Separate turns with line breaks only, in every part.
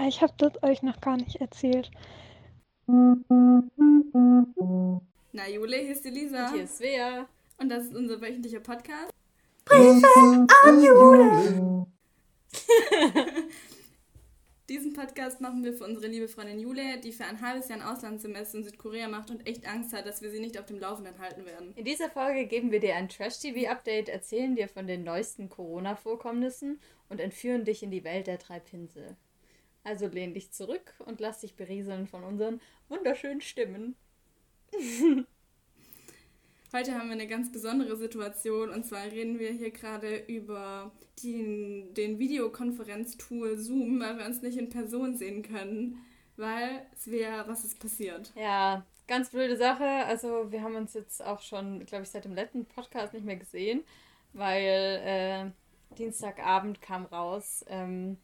Ah, ich habe das euch noch gar nicht erzählt.
Na, Jule, hier ist die Lisa.
Und hier ist Svea.
Und das ist unser wöchentlicher Podcast.
Briefe an Jule!
Diesen Podcast machen wir für unsere liebe Freundin Jule, die für ein halbes Jahr ein Auslandssemester in Südkorea macht und echt Angst hat, dass wir sie nicht auf dem Laufenden halten werden.
In dieser Folge geben wir dir ein Trash-TV-Update, erzählen dir von den neuesten Corona-Vorkommnissen und entführen dich in die Welt der drei Pinsel. Also lehn dich zurück und lass dich berieseln von unseren wunderschönen Stimmen.
Heute haben wir eine ganz besondere Situation und zwar reden wir hier gerade über den, den Videokonferenztool Zoom, weil wir uns nicht in Person sehen können, weil es wäre, was ist passiert.
Ja, ganz blöde Sache. Also wir haben uns jetzt auch schon, glaube ich, seit dem letzten Podcast nicht mehr gesehen, weil äh, Dienstagabend kam raus. Ähm,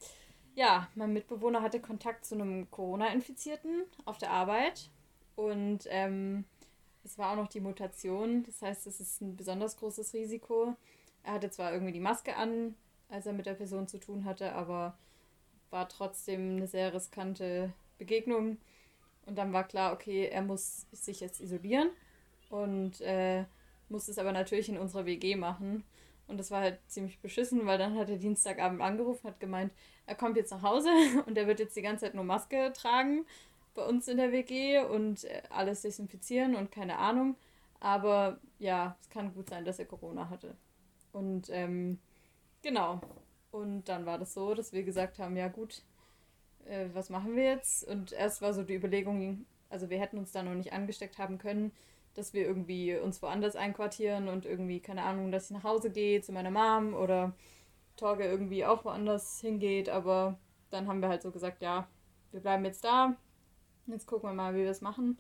ja, mein Mitbewohner hatte Kontakt zu einem Corona-Infizierten auf der Arbeit und ähm, es war auch noch die Mutation. Das heißt, es ist ein besonders großes Risiko. Er hatte zwar irgendwie die Maske an, als er mit der Person zu tun hatte, aber war trotzdem eine sehr riskante Begegnung. Und dann war klar, okay, er muss sich jetzt isolieren und äh, muss es aber natürlich in unserer WG machen. Und das war halt ziemlich beschissen, weil dann hat er Dienstagabend angerufen, hat gemeint, er kommt jetzt nach Hause und er wird jetzt die ganze Zeit nur Maske tragen bei uns in der WG und äh, alles desinfizieren und keine Ahnung. Aber ja, es kann gut sein, dass er Corona hatte. Und ähm, genau. Und dann war das so, dass wir gesagt haben, ja gut, äh, was machen wir jetzt? Und erst war so die Überlegung, also wir hätten uns da noch nicht angesteckt haben können, dass wir irgendwie uns woanders einquartieren und irgendwie, keine Ahnung, dass ich nach Hause gehe zu meiner Mom oder Torge irgendwie auch woanders hingeht. Aber dann haben wir halt so gesagt, ja, wir bleiben jetzt da, Jetzt gucken wir mal, wie wir es machen.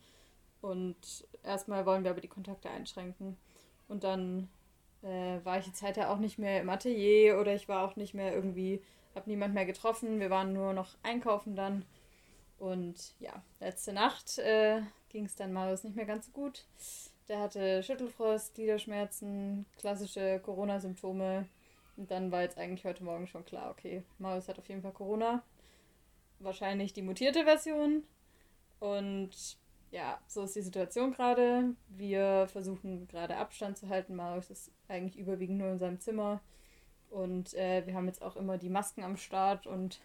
Und erstmal wollen wir aber die Kontakte einschränken. Und dann äh, war ich jetzt halt ja auch nicht mehr im Atelier oder ich war auch nicht mehr irgendwie, habe niemand mehr getroffen. Wir waren nur noch einkaufen dann. Und ja, letzte Nacht äh, ging es dann Marius nicht mehr ganz so gut. Der hatte Schüttelfrost, Gliederschmerzen, klassische Corona-Symptome. Und dann war jetzt eigentlich heute Morgen schon klar, okay, Marius hat auf jeden Fall Corona. Wahrscheinlich die mutierte Version. Und ja, so ist die Situation gerade. Wir versuchen gerade Abstand zu halten. Marius ist eigentlich überwiegend nur in seinem Zimmer. Und äh, wir haben jetzt auch immer die Masken am Start. Und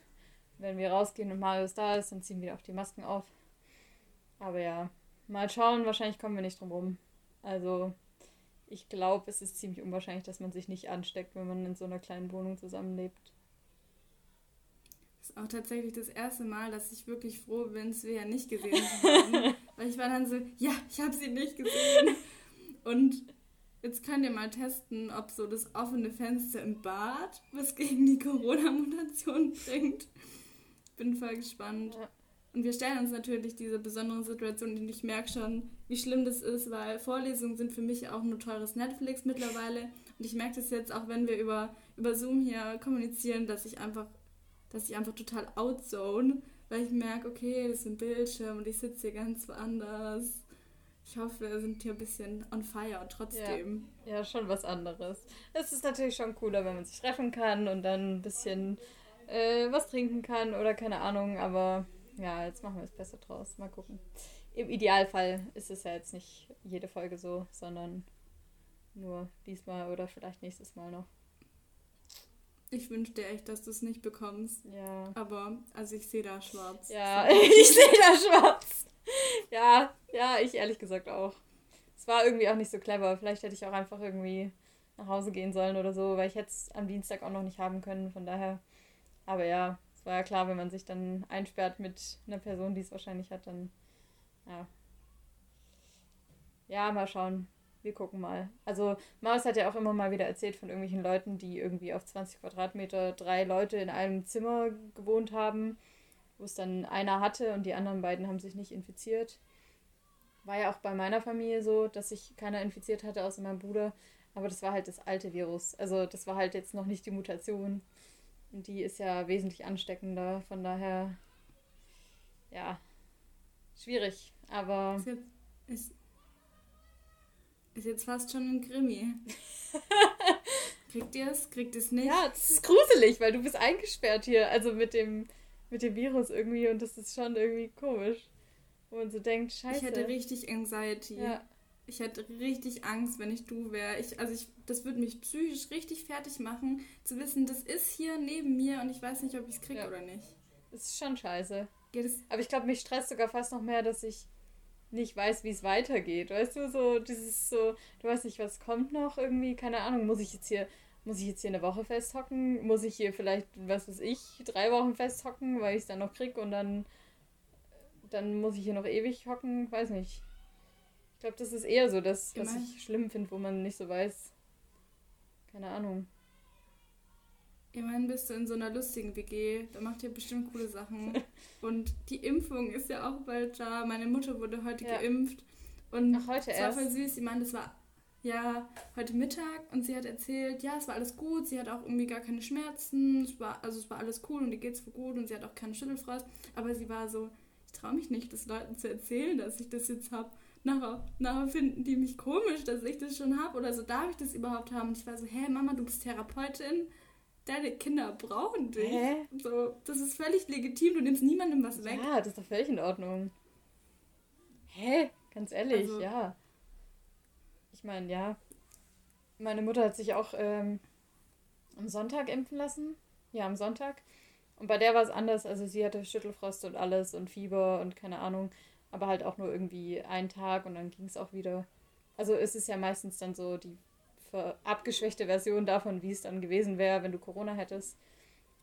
wenn wir rausgehen und Marius da ist, dann ziehen wir auch die Masken auf. Aber ja, mal schauen. Wahrscheinlich kommen wir nicht drum rum. Also, ich glaube, es ist ziemlich unwahrscheinlich, dass man sich nicht ansteckt, wenn man in so einer kleinen Wohnung zusammenlebt
ist auch tatsächlich das erste Mal, dass ich wirklich froh bin, Svea nicht gesehen zu haben. Weil ich war dann so, ja, ich habe sie nicht gesehen. Und jetzt könnt ihr mal testen, ob so das offene Fenster im Bad was gegen die Corona-Mutation bringt. Bin voll gespannt. Ja. Und wir stellen uns natürlich diese besondere Situation, und ich merke schon, wie schlimm das ist, weil Vorlesungen sind für mich auch nur teures Netflix mittlerweile. Und ich merke das jetzt auch, wenn wir über, über Zoom hier kommunizieren, dass ich einfach dass ich einfach total outzone, weil ich merke, okay, das ist ein Bildschirm und ich sitze hier ganz woanders. Ich hoffe, wir sind hier ein bisschen on fire trotzdem.
Ja, ja, schon was anderes. Es ist natürlich schon cooler, wenn man sich treffen kann und dann ein bisschen äh, was trinken kann oder keine Ahnung, aber ja, jetzt machen wir es besser draus. Mal gucken. Im Idealfall ist es ja jetzt nicht jede Folge so, sondern nur diesmal oder vielleicht nächstes Mal noch.
Ich wünsche dir echt, dass du es nicht bekommst.
Ja.
Aber, also ich sehe da schwarz.
Ja, ich sehe da schwarz. Ja, ja, ich ehrlich gesagt auch. Es war irgendwie auch nicht so clever. Vielleicht hätte ich auch einfach irgendwie nach Hause gehen sollen oder so, weil ich hätte es am Dienstag auch noch nicht haben können. Von daher. Aber ja, es war ja klar, wenn man sich dann einsperrt mit einer Person, die es wahrscheinlich hat, dann. Ja. Ja, mal schauen wir gucken mal. Also Maus hat ja auch immer mal wieder erzählt von irgendwelchen Leuten, die irgendwie auf 20 Quadratmeter drei Leute in einem Zimmer gewohnt haben, wo es dann einer hatte und die anderen beiden haben sich nicht infiziert. War ja auch bei meiner Familie so, dass sich keiner infiziert hatte, außer meinem Bruder. Aber das war halt das alte Virus. Also das war halt jetzt noch nicht die Mutation. Und die ist ja wesentlich ansteckender. Von daher, ja, schwierig. Aber.
Ist, jetzt, ist, ist jetzt fast schon ein Krimi. Kriegt ihr es? Kriegt es nicht?
Ja, das ist gruselig, weil du bist eingesperrt hier. Also mit dem, mit dem Virus irgendwie und das ist schon irgendwie komisch. Wo man so denkt, scheiße.
Ich hätte richtig Anxiety.
Ja.
Ich hätte richtig Angst, wenn ich du wäre. Ich, also ich, das würde mich psychisch richtig fertig machen, zu wissen, das ist hier neben mir und ich weiß nicht, ob ich es kriege
Ja.
oder nicht.
Das ist schon scheiße.
Ja,
Aber ich glaube, mich stresst sogar fast noch mehr, dass ich nicht weiß, wie es weitergeht. Weißt du, so dieses so, du weißt nicht, was kommt noch irgendwie, keine Ahnung, muss ich jetzt hier, muss ich jetzt hier eine Woche festhocken? Muss ich hier vielleicht, was weiß ich, drei Wochen festhocken, weil ich es dann noch krieg und dann, dann muss ich hier noch ewig hocken? Weiß nicht. Ich glaube, das ist eher so das, was ich schlimm finde, wo man nicht so weiß. Keine Ahnung.
immerhin bist du in so einer lustigen WG, da macht ihr bestimmt coole Sachen. Und die Impfung ist ja auch bald da. Meine Mutter wurde heute
Ja.
geimpft. Und
Ach, heute
es war
erst.
voll süß. Sie meinte, es war ja heute Mittag und sie hat erzählt, ja, es war alles gut. Sie hat auch irgendwie gar keine Schmerzen. Es war, also es war alles cool und ihr geht's voll gut und sie hat auch keinen Schüttelfrost. Aber sie war so, ich traue mich nicht, das Leuten zu erzählen, dass ich das jetzt habe. Nachher, nachher finden die mich komisch, dass ich das schon habe oder so, darf ich das überhaupt haben? Und ich war so, hä, Mama, du bist Therapeutin, deine Kinder brauchen dich.
Hä?
So, das ist völlig legitim, du nimmst niemandem was weg.
Ja, das ist doch völlig in Ordnung. Hä? Ganz ehrlich,
Also-
ja. Ich meine, ja. Meine Mutter hat sich auch ähm, am Sonntag impfen lassen. Ja, am Sonntag. Und bei der war es anders. Also sie hatte Schüttelfrost und alles und Fieber und keine Ahnung. Aber halt auch nur irgendwie einen Tag und dann ging es auch wieder. Also es ist ja meistens dann so die abgeschwächte Version davon, wie es dann gewesen wäre, wenn du Corona hättest.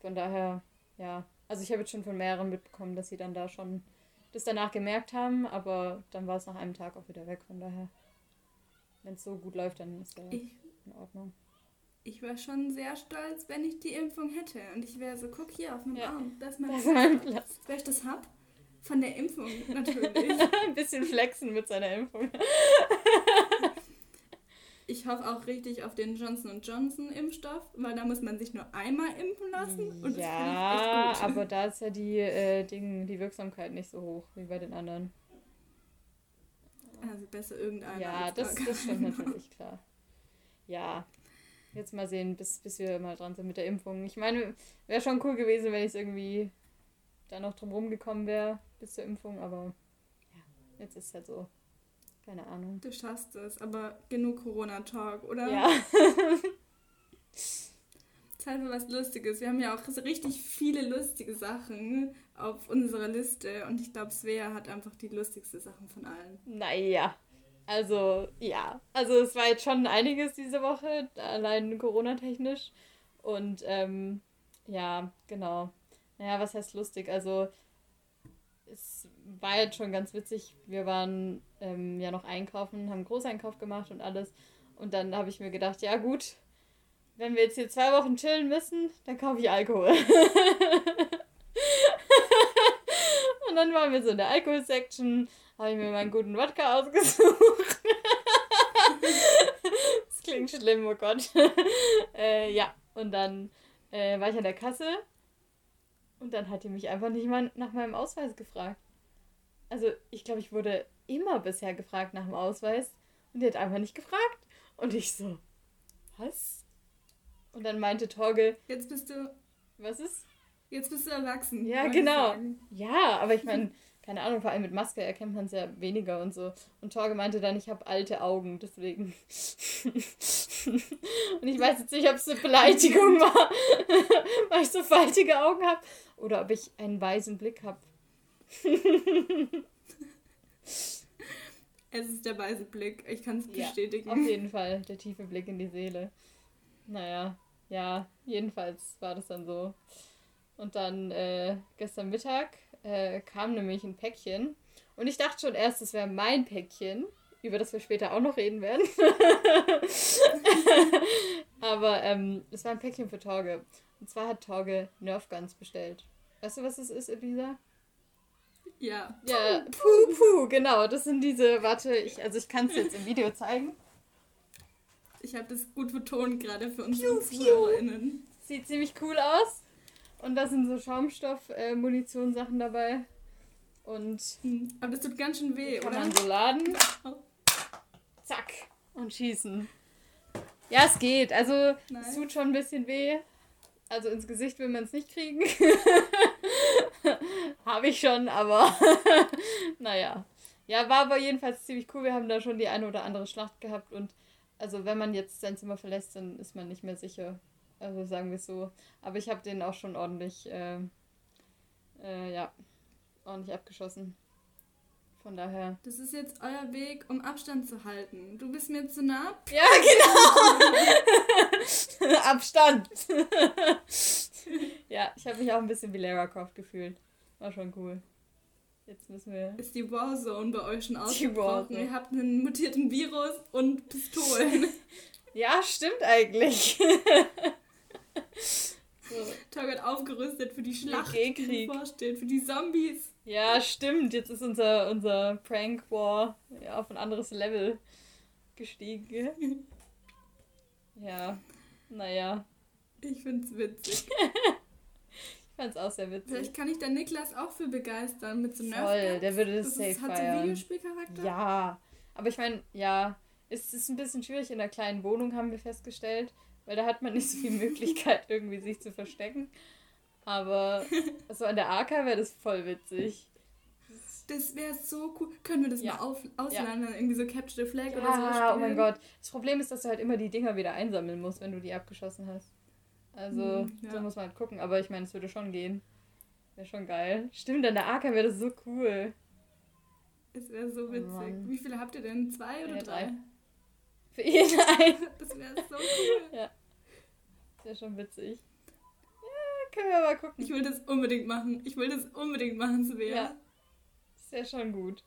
Von daher, ja. Also ich habe jetzt schon von mehreren mitbekommen, dass sie dann da schon das danach gemerkt haben, aber dann war es nach einem Tag auch wieder weg. Von daher, wenn es so gut läuft, dann ist ja
Ich,
in Ordnung.
ich war schon sehr stolz, wenn ich die Impfung hätte. Und ich wäre so, guck hier auf meinem
Ja.
Arm, das ist mein
Das
Platz.
Platz.
Wer ich das hab? Von der Impfung natürlich.
Ein bisschen flexen mit seiner Impfung.
Ich hoffe auch richtig auf den Johnson Johnson Impfstoff, weil da muss man sich nur einmal impfen lassen. Und das
ja,
ich echt gut.
aber da ist ja die, äh, Ding, die Wirksamkeit nicht so hoch wie bei den anderen.
Also besser irgendeiner.
ja, das,
gar
das stimmt natürlich, klar. Ja, jetzt mal sehen, bis, bis wir mal dran sind mit der Impfung. Ich meine, wäre schon cool gewesen, wenn ich es irgendwie da noch drum rumgekommen wäre bis zur Impfung, aber ja, jetzt ist es halt so. Keine Ahnung.
Du schaffst es, aber genug Corona-Talk, oder?
Ja.
Zeit für was Lustiges. Wir haben ja auch so richtig viele lustige Sachen auf unserer Liste und ich glaube, Svea hat einfach die lustigste Sachen von allen.
Naja. Also, ja. Also, es war jetzt schon einiges diese Woche, allein Corona-technisch. Und, ähm, ja, genau. Naja, was heißt lustig? Also, es war jetzt schon ganz witzig. Wir waren ähm, ja noch einkaufen, haben Großeinkauf gemacht und alles. Und dann habe ich mir gedacht, ja, gut, wenn wir jetzt hier zwei Wochen chillen müssen, dann kaufe ich Alkohol. und dann waren wir so in der Alkohol-Section habe ich mir meinen guten Wodka ausgesucht. das klingt schlimm, oh Gott. äh, ja, und dann äh, war ich an der Kasse und dann hat die mich einfach nicht mal nach meinem Ausweis gefragt. Also, ich glaube, ich wurde immer bisher gefragt nach dem Ausweis und die hat einfach nicht gefragt. Und ich so, was? Und dann meinte Torge,
Jetzt bist du,
was ist?
jetzt bist du erwachsen.
Ja, genau. Ja, aber ich meine, keine Ahnung, vor allem mit Maske erkennt man es ja weniger und so. Und Torge meinte dann, ich habe alte Augen, deswegen. und ich weiß jetzt nicht, ob es eine Beleidigung war, weil ich so faltige Augen habe oder ob ich einen weisen Blick habe.
Es ist der weiße Blick. Ich kann es
Ja,
bestätigen.
Auf jeden Fall, der tiefe Blick in die Seele. Naja, ja, jedenfalls war das dann so. Und dann äh, gestern Mittag äh, kam nämlich ein Päckchen. Und ich dachte schon erst, es wäre mein Päckchen, über das wir später auch noch reden werden. Aber ähm, es war ein Päckchen für Torge. Und zwar hat Torge Nerfguns bestellt. Weißt du, was das ist, Elisa?
Ja.
Ja, puh, puh, genau. Das sind diese, warte, ich, also ich kann es jetzt im Video zeigen.
Ich habe das gut betont gerade für unsere. ZuhörerInnen.
Sieht ziemlich cool aus. Und da sind so Schaumstoff-Munition-Sachen dabei. Und
Aber das tut ganz schön weh,
kann
oder?
man so laden. Zack. Und schießen. Ja, es geht. Also, es
Nice.
tut schon ein bisschen weh. Also ins Gesicht will man es nicht kriegen. Habe ich schon, aber naja. Ja, war aber jedenfalls ziemlich cool. Wir haben da schon die eine oder andere Schlacht gehabt und also wenn man jetzt sein Zimmer verlässt, dann ist man nicht mehr sicher. Also sagen wir es so. Aber ich habe den auch schon ordentlich, äh, äh, ja, ordentlich abgeschossen. Von daher.
Das ist jetzt euer Weg, um Abstand zu halten. Du bist mir zu nah.
Ja, genau. Abstand. ja, ich habe mich auch ein bisschen wie Lara Croft gefühlt. War schon cool. Jetzt müssen wir.
Ist die Warzone bei euch schon ausgebrochen? Ihr habt einen mutierten Virus und Pistolen.
ja, stimmt eigentlich.
So. Tag hat aufgerüstet für die Schlacht, die bevorsteht, für die Zombies.
Ja, stimmt. Jetzt ist unser, unser Prank War auf ein anderes Level gestiegen. ja, naja.
Ich find's witzig.
fand's auch sehr witzig.
Vielleicht kann ich da Niklas auch für begeistern mit so
Nerf. Voll, der würde das, das safe
ist, Hat so einen Videospielcharakter?
Ja, aber ich meine, ja, es ist ein bisschen schwierig in der kleinen Wohnung, haben wir festgestellt, weil da hat man nicht so viel Möglichkeit, irgendwie sich zu verstecken. Aber so an der AK wäre das voll witzig.
Das wäre so cool. Können wir das ja. mal auf, ausleihen? Ja. Irgendwie so Capture the Flag
ja,
oder so.
Ja, oh mein Gott. Das Problem ist, dass du halt immer die Dinger wieder einsammeln musst, wenn du die abgeschossen hast. Also, hm, ja. so muss man halt gucken. Aber ich meine, es würde schon gehen. Wäre schon geil. Stimmt, an der AK wäre das so cool.
Es wäre so oh witzig. Oh Wie viele habt ihr denn? Zwei oder drei? drei?
Für jeden einen.
Das wäre so cool.
Ja. Das wäre schon witzig. Ja, können wir mal gucken.
Ich will das unbedingt machen. Ich will das unbedingt machen, Svea. Ja.
Das wäre schon gut.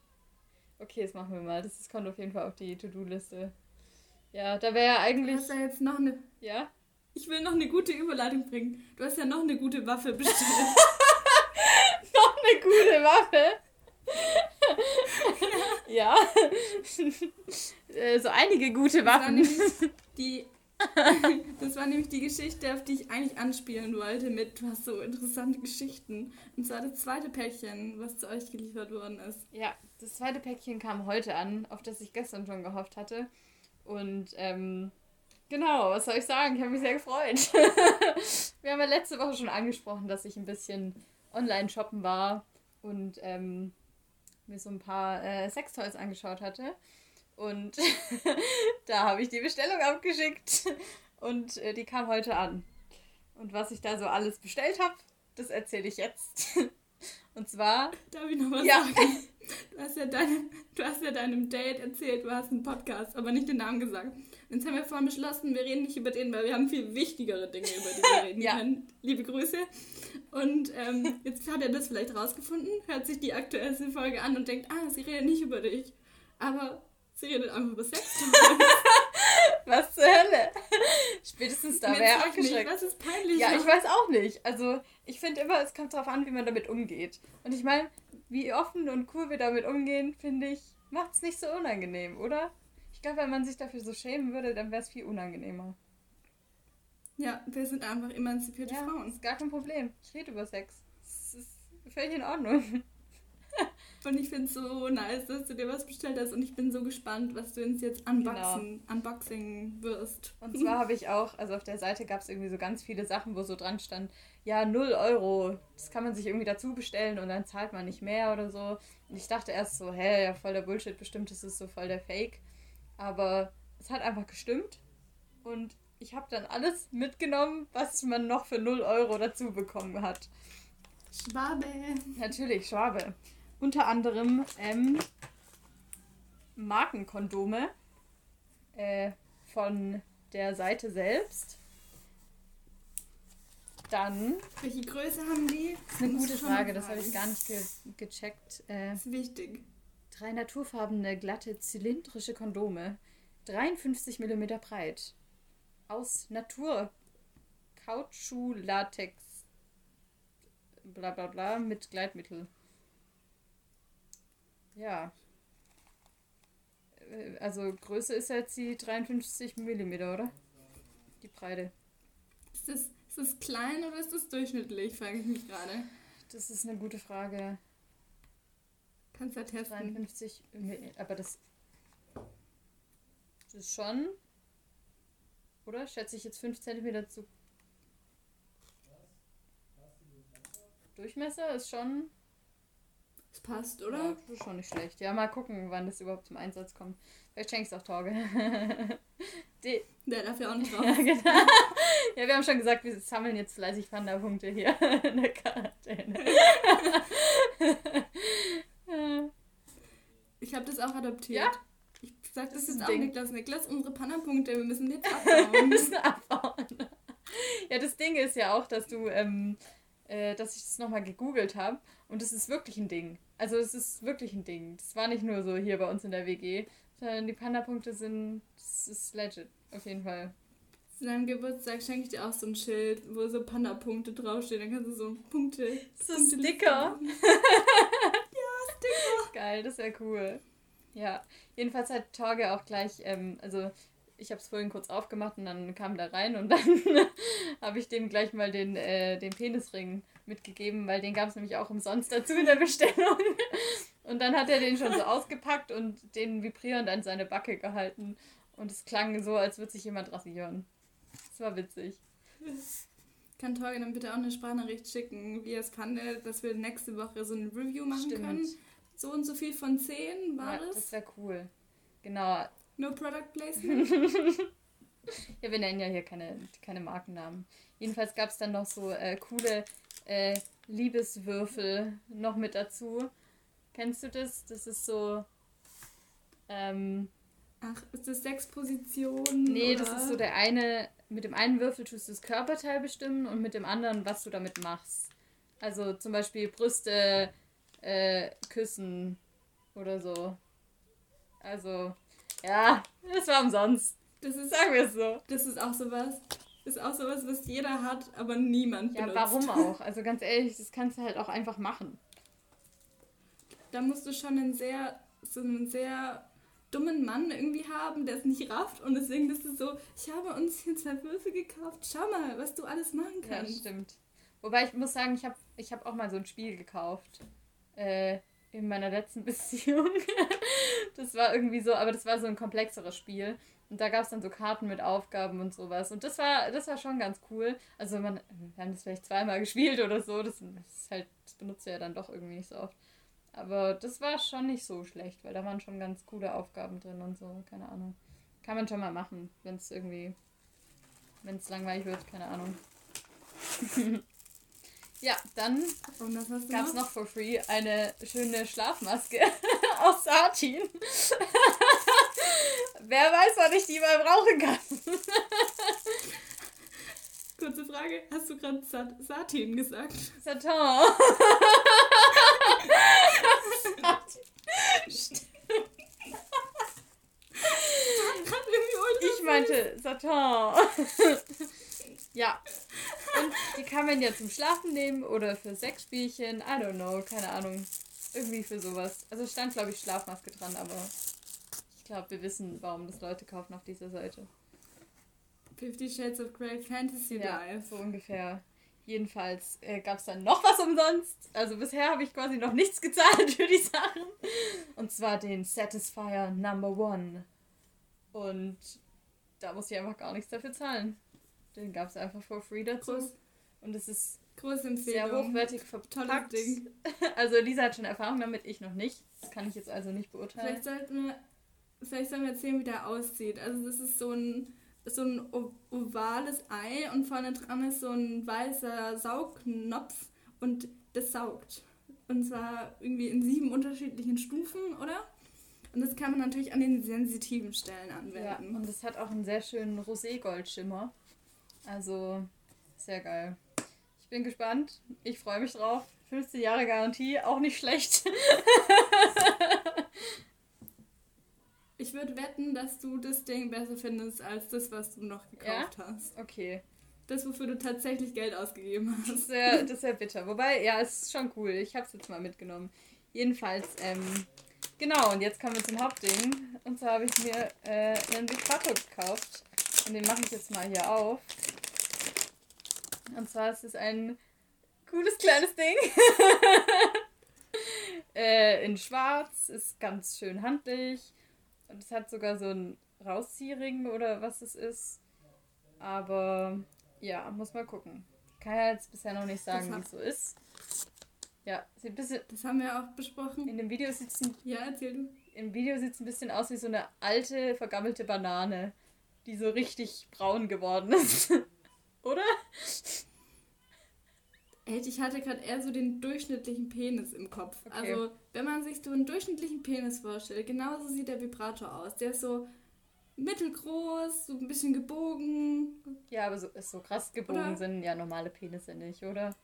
Okay, das machen wir mal. Das kommt auf jeden Fall auf die To-Do-Liste. Ja, da wäre ja eigentlich. Du
hast ja jetzt noch eine.
Ja?
Ich will noch eine gute Überleitung bringen. Du hast ja noch eine gute Waffe bestellt.
noch eine gute Waffe? ja. Äh, so einige gute Waffen.
Das die, das war nämlich die Geschichte, auf die ich eigentlich anspielen wollte mit, du so interessante Geschichten. Und zwar das zweite Päckchen, was zu euch geliefert worden ist.
Ja, das zweite Päckchen kam heute an, auf das ich gestern schon gehofft hatte. Und ähm, Genau, was soll ich sagen? Ich habe mich sehr gefreut. Wir haben ja letzte Woche schon angesprochen, dass ich ein bisschen online shoppen war und ähm, mir so ein paar äh, Sextoys angeschaut hatte. Und da habe ich die Bestellung abgeschickt und äh, die kam heute an. Und was ich da so alles bestellt habe, das erzähle ich jetzt. Und zwar.
Darf ich noch was ja. sagen? Du hast, ja deine, du hast ja deinem Date erzählt, du hast einen Podcast, aber nicht den Namen gesagt. Jetzt haben wir vorhin beschlossen, wir reden nicht über den, weil wir haben viel wichtigere Dinge, über die wir reden ja. können. Liebe Grüße. Und ähm, jetzt hat er das vielleicht rausgefunden, hört sich die aktuelle Folge an und denkt, ah, sie redet nicht über dich. Aber sie redet einfach über Sex.
Was zur Hölle? Spätestens da wäre er
abgeschreckt. Was ist peinlich?
Ja, ich weiß auch nicht. Also, ich finde immer, es kommt darauf an, wie man damit umgeht. Und ich meine, wie offen und cool wir damit umgehen, finde ich, macht es nicht so unangenehm, oder? Ich glaube, wenn man sich dafür so schämen würde, dann wäre es viel unangenehmer.
Ja, wir sind einfach emanzipierte
ja,
Frauen.
Ist gar kein Problem. Ich rede über Sex. Das ist völlig in Ordnung.
Und ich finde es so nice, dass du dir was bestellt hast und ich bin so gespannt, was du uns jetzt unboxen, genau. unboxing wirst.
Und zwar habe ich auch, also auf der Seite gab es irgendwie so ganz viele Sachen, wo so dran stand, ja, 0 Euro, das kann man sich irgendwie dazu bestellen und dann zahlt man nicht mehr oder so. Und ich dachte erst so, hä, ja, voll der Bullshit, bestimmt ist es so voll der Fake. Aber es hat einfach gestimmt und ich habe dann alles mitgenommen, was man noch für 0 Euro dazu bekommen hat.
Schwabe.
Natürlich, Schwabe unter anderem ähm, Markenkondome äh, von der Seite selbst. Dann.
Welche Größe haben die?
Das ist eine gute Frage, das habe ich gar nicht ge gecheckt.
Äh, das ist wichtig.
Drei naturfarbene, glatte, zylindrische Kondome. 53 mm breit. Aus Natur. Kautschuk, Latex. Bla bla bla mit Gleitmittel. Ja. Äh, also Größe ist jetzt die 53 mm, oder? Die Breite.
Ist das, ist das klein oder ist das durchschnittlich, frage ich mich gerade.
Das ist eine gute Frage.
Kannst du testen.
53, aber das, das ist schon, oder? Schätze ich jetzt 5 cm zu Durchmesser ist schon.
Es passt, oder?
Ja, ist schon nicht schlecht. Ja, mal gucken, wann das überhaupt zum Einsatz kommt. Vielleicht schenkst du auch Torge. Die,
Der darf ja auch nicht raus.
ja, genau. Ja, wir haben schon gesagt, wir sammeln jetzt fleißig Panda-Punkte hier in der Quarantäne.
Ich habe das auch adoptiert.
Ja?
Ich sag das,
Das ist
jetzt auch
Ding.
Niklas. Niklas, unsere Panna-Punkte, wir müssen jetzt
Wir
abbauen.
müssen abbauen. Ja, das Ding ist ja auch, dass du, ähm, äh, dass ich das nochmal gegoogelt habe und es ist wirklich ein Ding. Also es ist wirklich ein Ding. Das war nicht nur so hier bei uns in der WG, sondern die Panda-Punkte sind, das ist legit, auf jeden Fall.
Zu deinem Geburtstag schenke ich dir auch so ein Schild, wo so Panda-Punkte draufstehen. Dann kannst du so Punkte.
So
Punkte
Sticker. Geil, das wäre cool. Ja, jedenfalls hat Torge auch gleich, ähm, also ich habe es vorhin kurz aufgemacht und dann kam da rein und dann habe ich dem gleich mal den, äh, den Penisring mitgegeben, weil den gab es nämlich auch umsonst dazu in der Bestellung. Und dann hat er den schon so ausgepackt und den vibrierend an seine Backe gehalten. Und es klang so, als würde sich jemand rasieren. Das war witzig.
Kann Torgen dann bitte auch eine Sprachnachricht schicken, wie er es fand, dass wir nächste Woche so ein Review machen
Stimmt.
können. So und so viel von 10 war
Ja,
das.
das wäre cool. Genau.
No Product Placement.
Ja, wir nennen ja hier keine, keine Markennamen. Jedenfalls gab es dann noch so äh, coole äh, Liebeswürfel noch mit dazu. Kennst du das? Das ist so. Ähm,
Ach, ist das sechs Positionen?
nee,
oder?
das ist so der eine. Mit dem einen Würfel tust du das Körperteil bestimmen und mit dem anderen, was du damit machst. Also zum Beispiel Brüste äh, küssen oder so. Also, ja, das war umsonst.
Das ist,
Sagen wir es so.
das ist auch sowas. Ist auch sowas, was jeder hat, aber niemand
Ja,
benutzt.
warum auch? Also ganz ehrlich, das kannst du halt auch einfach machen.
Da musst du schon einen sehr, so einen sehr dummen Mann irgendwie haben, der es nicht rafft und deswegen bist du so, ich habe uns hier zwei Würfel gekauft, schau mal, was du alles machen
Ja,
kannst.
stimmt. Wobei ich muss sagen, ich habe ich hab auch mal so ein Spiel gekauft. Äh, in meiner letzten Beziehung. das war irgendwie so, aber das war so ein komplexeres Spiel. Und da gab es dann so Karten mit Aufgaben und sowas. Und das war, das war schon ganz cool. Also man, wir haben das vielleicht zweimal gespielt oder so. Das, das halt, das benutzt ja dann doch irgendwie nicht so oft. Aber das war schon nicht so schlecht, weil da waren schon ganz coole Aufgaben drin und so, keine Ahnung. Kann man schon mal machen, wenn es irgendwie, wenn es langweilig wird, keine Ahnung. ja, dann gab es
noch?
for free eine schöne Schlafmaske aus Satin. Wer weiß, wann ich die mal brauchen kann.
Kurze Frage, hast du gerade Sat Satin gesagt?
Satin.
Ultra
Ich meinte Satin. Ja. Und die kann man ja zum Schlafen nehmen oder für Sexspielchen. I don't know, keine Ahnung. Irgendwie für sowas. Also stand, glaube ich, Schlafmaske dran, aber ich glaube, wir wissen, warum das Leute kaufen auf dieser Seite.
Fifty Shades of Grey Fantasy
Ja,
Life.
so ungefähr. Jedenfalls äh, gab es dann noch was umsonst. Also bisher habe ich quasi noch nichts gezahlt für die Sachen. Und zwar den Satisfier Number One. Und da muss ich einfach gar nichts dafür zahlen. Den gab es einfach for free dazu.
Groß,
Und es ist
große
sehr hochwertig
Tolles
verpackt.
Ding.
Also Lisa hat schon Erfahrung damit, ich noch nicht. Das kann ich jetzt also nicht beurteilen.
Vielleicht sollten wir, vielleicht sollen wir erzählen, wie der aussieht. Also das ist so ein, so ein ovales Ei und vorne dran ist so ein weißer Saugnopf und das saugt. Und zwar irgendwie in sieben unterschiedlichen Stufen, oder? Und das kann man natürlich an den sensitiven Stellen
Ja,
anwenden.
und es hat auch einen sehr schönen Rosé-Goldschimmer. Also, sehr geil. Ich bin gespannt. Ich freue mich drauf. 15 Jahre Garantie, auch nicht schlecht.
Ich würde wetten, dass du das Ding besser findest als das, was du noch gekauft hast.
Okay.
Das, wofür du tatsächlich Geld ausgegeben hast.
Das wäre das wär bitter. Wobei, ja, es ist schon cool. Ich habe es jetzt mal mitgenommen. Jedenfalls, ähm, genau, und jetzt kommen wir zum Hauptding. Und zwar habe ich mir äh, einen Vibrato gekauft. Und den mache ich jetzt mal hier auf. Und zwar ist es ein cooles kleines Ding. äh, in schwarz, ist ganz schön handlich. Und es hat sogar so einen Rausziehring oder was es ist. Aber ja, muss mal gucken. Kann ja jetzt bisher noch nicht sagen, wie es so ist. Ja, sieht ein bisschen.
Das haben wir auch besprochen.
In dem Video sieht es ein,
Ja, erzähl du.
im Video sieht's ein bisschen aus wie so eine alte, vergammelte Banane, die so richtig braun geworden ist. Oder?
Echt, ich hatte gerade eher so den durchschnittlichen Penis im Kopf.
Okay.
Also, wenn man sich so einen durchschnittlichen Penis vorstellt, genauso sieht der Vibrator aus. Der ist so mittelgroß, so ein bisschen gebogen.
Ja, aber so, ist so krass gebogen
Oder?
sind ja normale Penisse nicht, oder?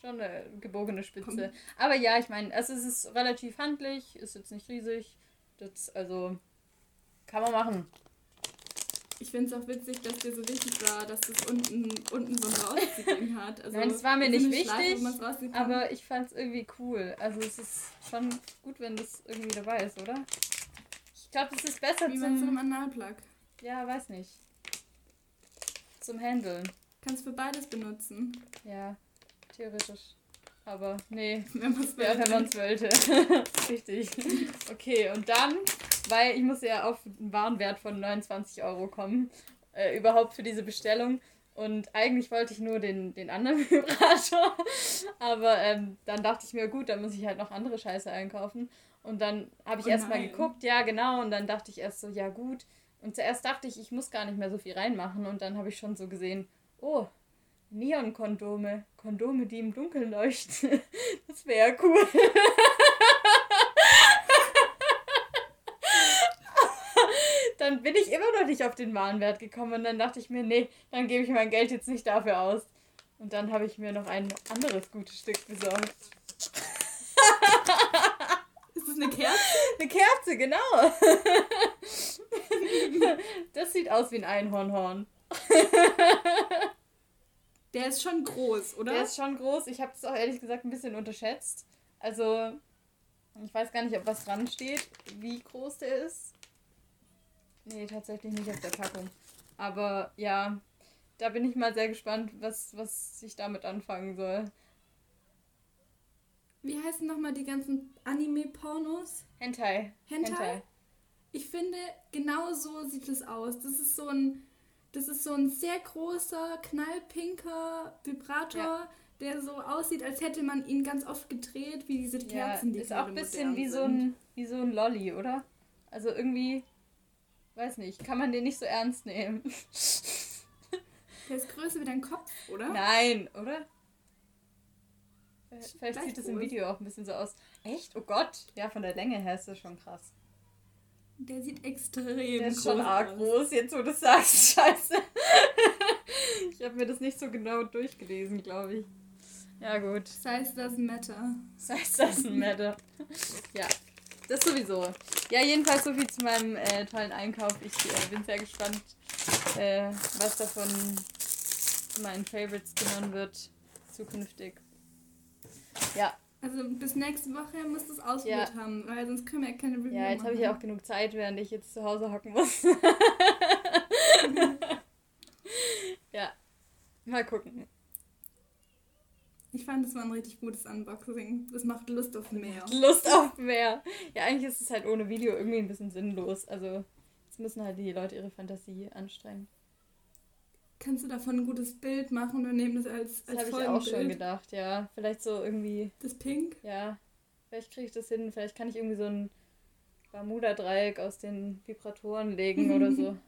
Schon eine gebogene Spitze.
Komm.
Aber ja, ich meine, also es ist relativ handlich, ist jetzt nicht riesig. Das, also, kann man machen.
Ich finde es auch witzig, dass dir so wichtig war, dass das unten, unten so ein Rausziehen hat. Also,
Nein, das war mir nicht wichtig,
kann.
Aber ich fand es irgendwie cool. Also es ist schon gut, wenn das irgendwie dabei ist, oder? Ich glaube, es ist besser
Wie einem
zum...
Analplug.
Ja, weiß nicht. Zum Handeln.
Kannst für beides benutzen.
Ja, theoretisch. Aber nee,
Wenn man es
Ja, wenn man es wollte. Richtig. Okay, und dann, weil ich muss ja auf einen Warenwert von 29 Euro kommen, äh, überhaupt für diese Bestellung. Und eigentlich wollte ich nur den, den anderen Vibrator. Aber ähm, dann dachte ich mir, gut, dann muss ich halt noch andere Scheiße einkaufen. Und dann habe ich
Oh
erst mal
nein.
geguckt, ja genau, und dann dachte ich erst so, ja gut. Und zuerst dachte ich, ich muss gar nicht mehr so viel reinmachen. Und dann habe ich schon so gesehen, oh, Neon-Kondome. Kondome, die im Dunkeln leuchten. Das wäre cool. dann bin ich immer noch nicht auf den Warenwert gekommen und dann dachte ich mir, nee, dann gebe ich mein Geld jetzt nicht dafür aus. Und dann habe ich mir noch ein anderes gutes Stück besorgt.
Ist das eine Kerze?
Eine Kerze, genau. Das sieht aus wie ein Einhornhorn.
Der ist schon groß, oder?
Der ist schon groß. Ich habe es auch ehrlich gesagt ein bisschen unterschätzt. Also, ich weiß gar nicht, ob was dran steht, wie groß der ist. Nee, tatsächlich nicht auf der Packung. Aber ja, da bin ich mal sehr gespannt, was, was ich damit anfangen soll.
Wie heißen nochmal die ganzen Anime-Pornos?
Hentai.
Hentai? Ich finde, genau so sieht es aus. Das ist so ein, das ist so ein sehr großer, knallpinker Vibrator,
Ja.
der so aussieht, als hätte man ihn ganz oft gedreht, wie diese
Ja,
Kerzen, die
ist auch ein bisschen wie so
sind.
ein, wie so ein Lolli, oder? Also irgendwie, weiß nicht, kann man den nicht so ernst nehmen.
Der ist größer wie dein Kopf, oder?
Nein, oder? Vielleicht
Gleich
sieht es im
groß.
Video auch ein bisschen so aus. Echt? Oh Gott. Ja, von der Länge her ist das schon krass.
Der sieht extrem
Der ist
groß
schon arg
aus.
groß, jetzt wo du sagst. Scheiße. ich habe mir das nicht so genau durchgelesen, glaube ich. Ja, gut.
Size doesn't matter.
Das das ist ein Matter. Ja, das sowieso. Ja, jedenfalls so viel zu meinem äh, tollen Einkauf. Ich äh, bin sehr gespannt, äh, was davon zu meinen Favorites gehören wird zukünftig. Ja,
Also bis nächste Woche muss das ausprobiert haben, weil sonst können wir ja keine Review
ja jetzt habe ich ja auch genug Zeit, während ich jetzt zu Hause hocken muss. ja, mal gucken.
Ich fand, das war ein richtig gutes Unboxing. Das macht Lust auf mehr.
Lust auf mehr. Ja, eigentlich ist es halt ohne Video irgendwie ein bisschen sinnlos. Also, jetzt müssen halt die Leute ihre Fantasie anstrengen.
Kannst du davon ein gutes Bild machen und nehmen das als,
Das
als
habe ich auch schon gedacht, ja. Vielleicht so irgendwie,
Das Pink?
ja. Vielleicht kriege ich das hin. Vielleicht kann ich irgendwie so ein Bermuda-Dreieck aus den Vibratoren legen oder so.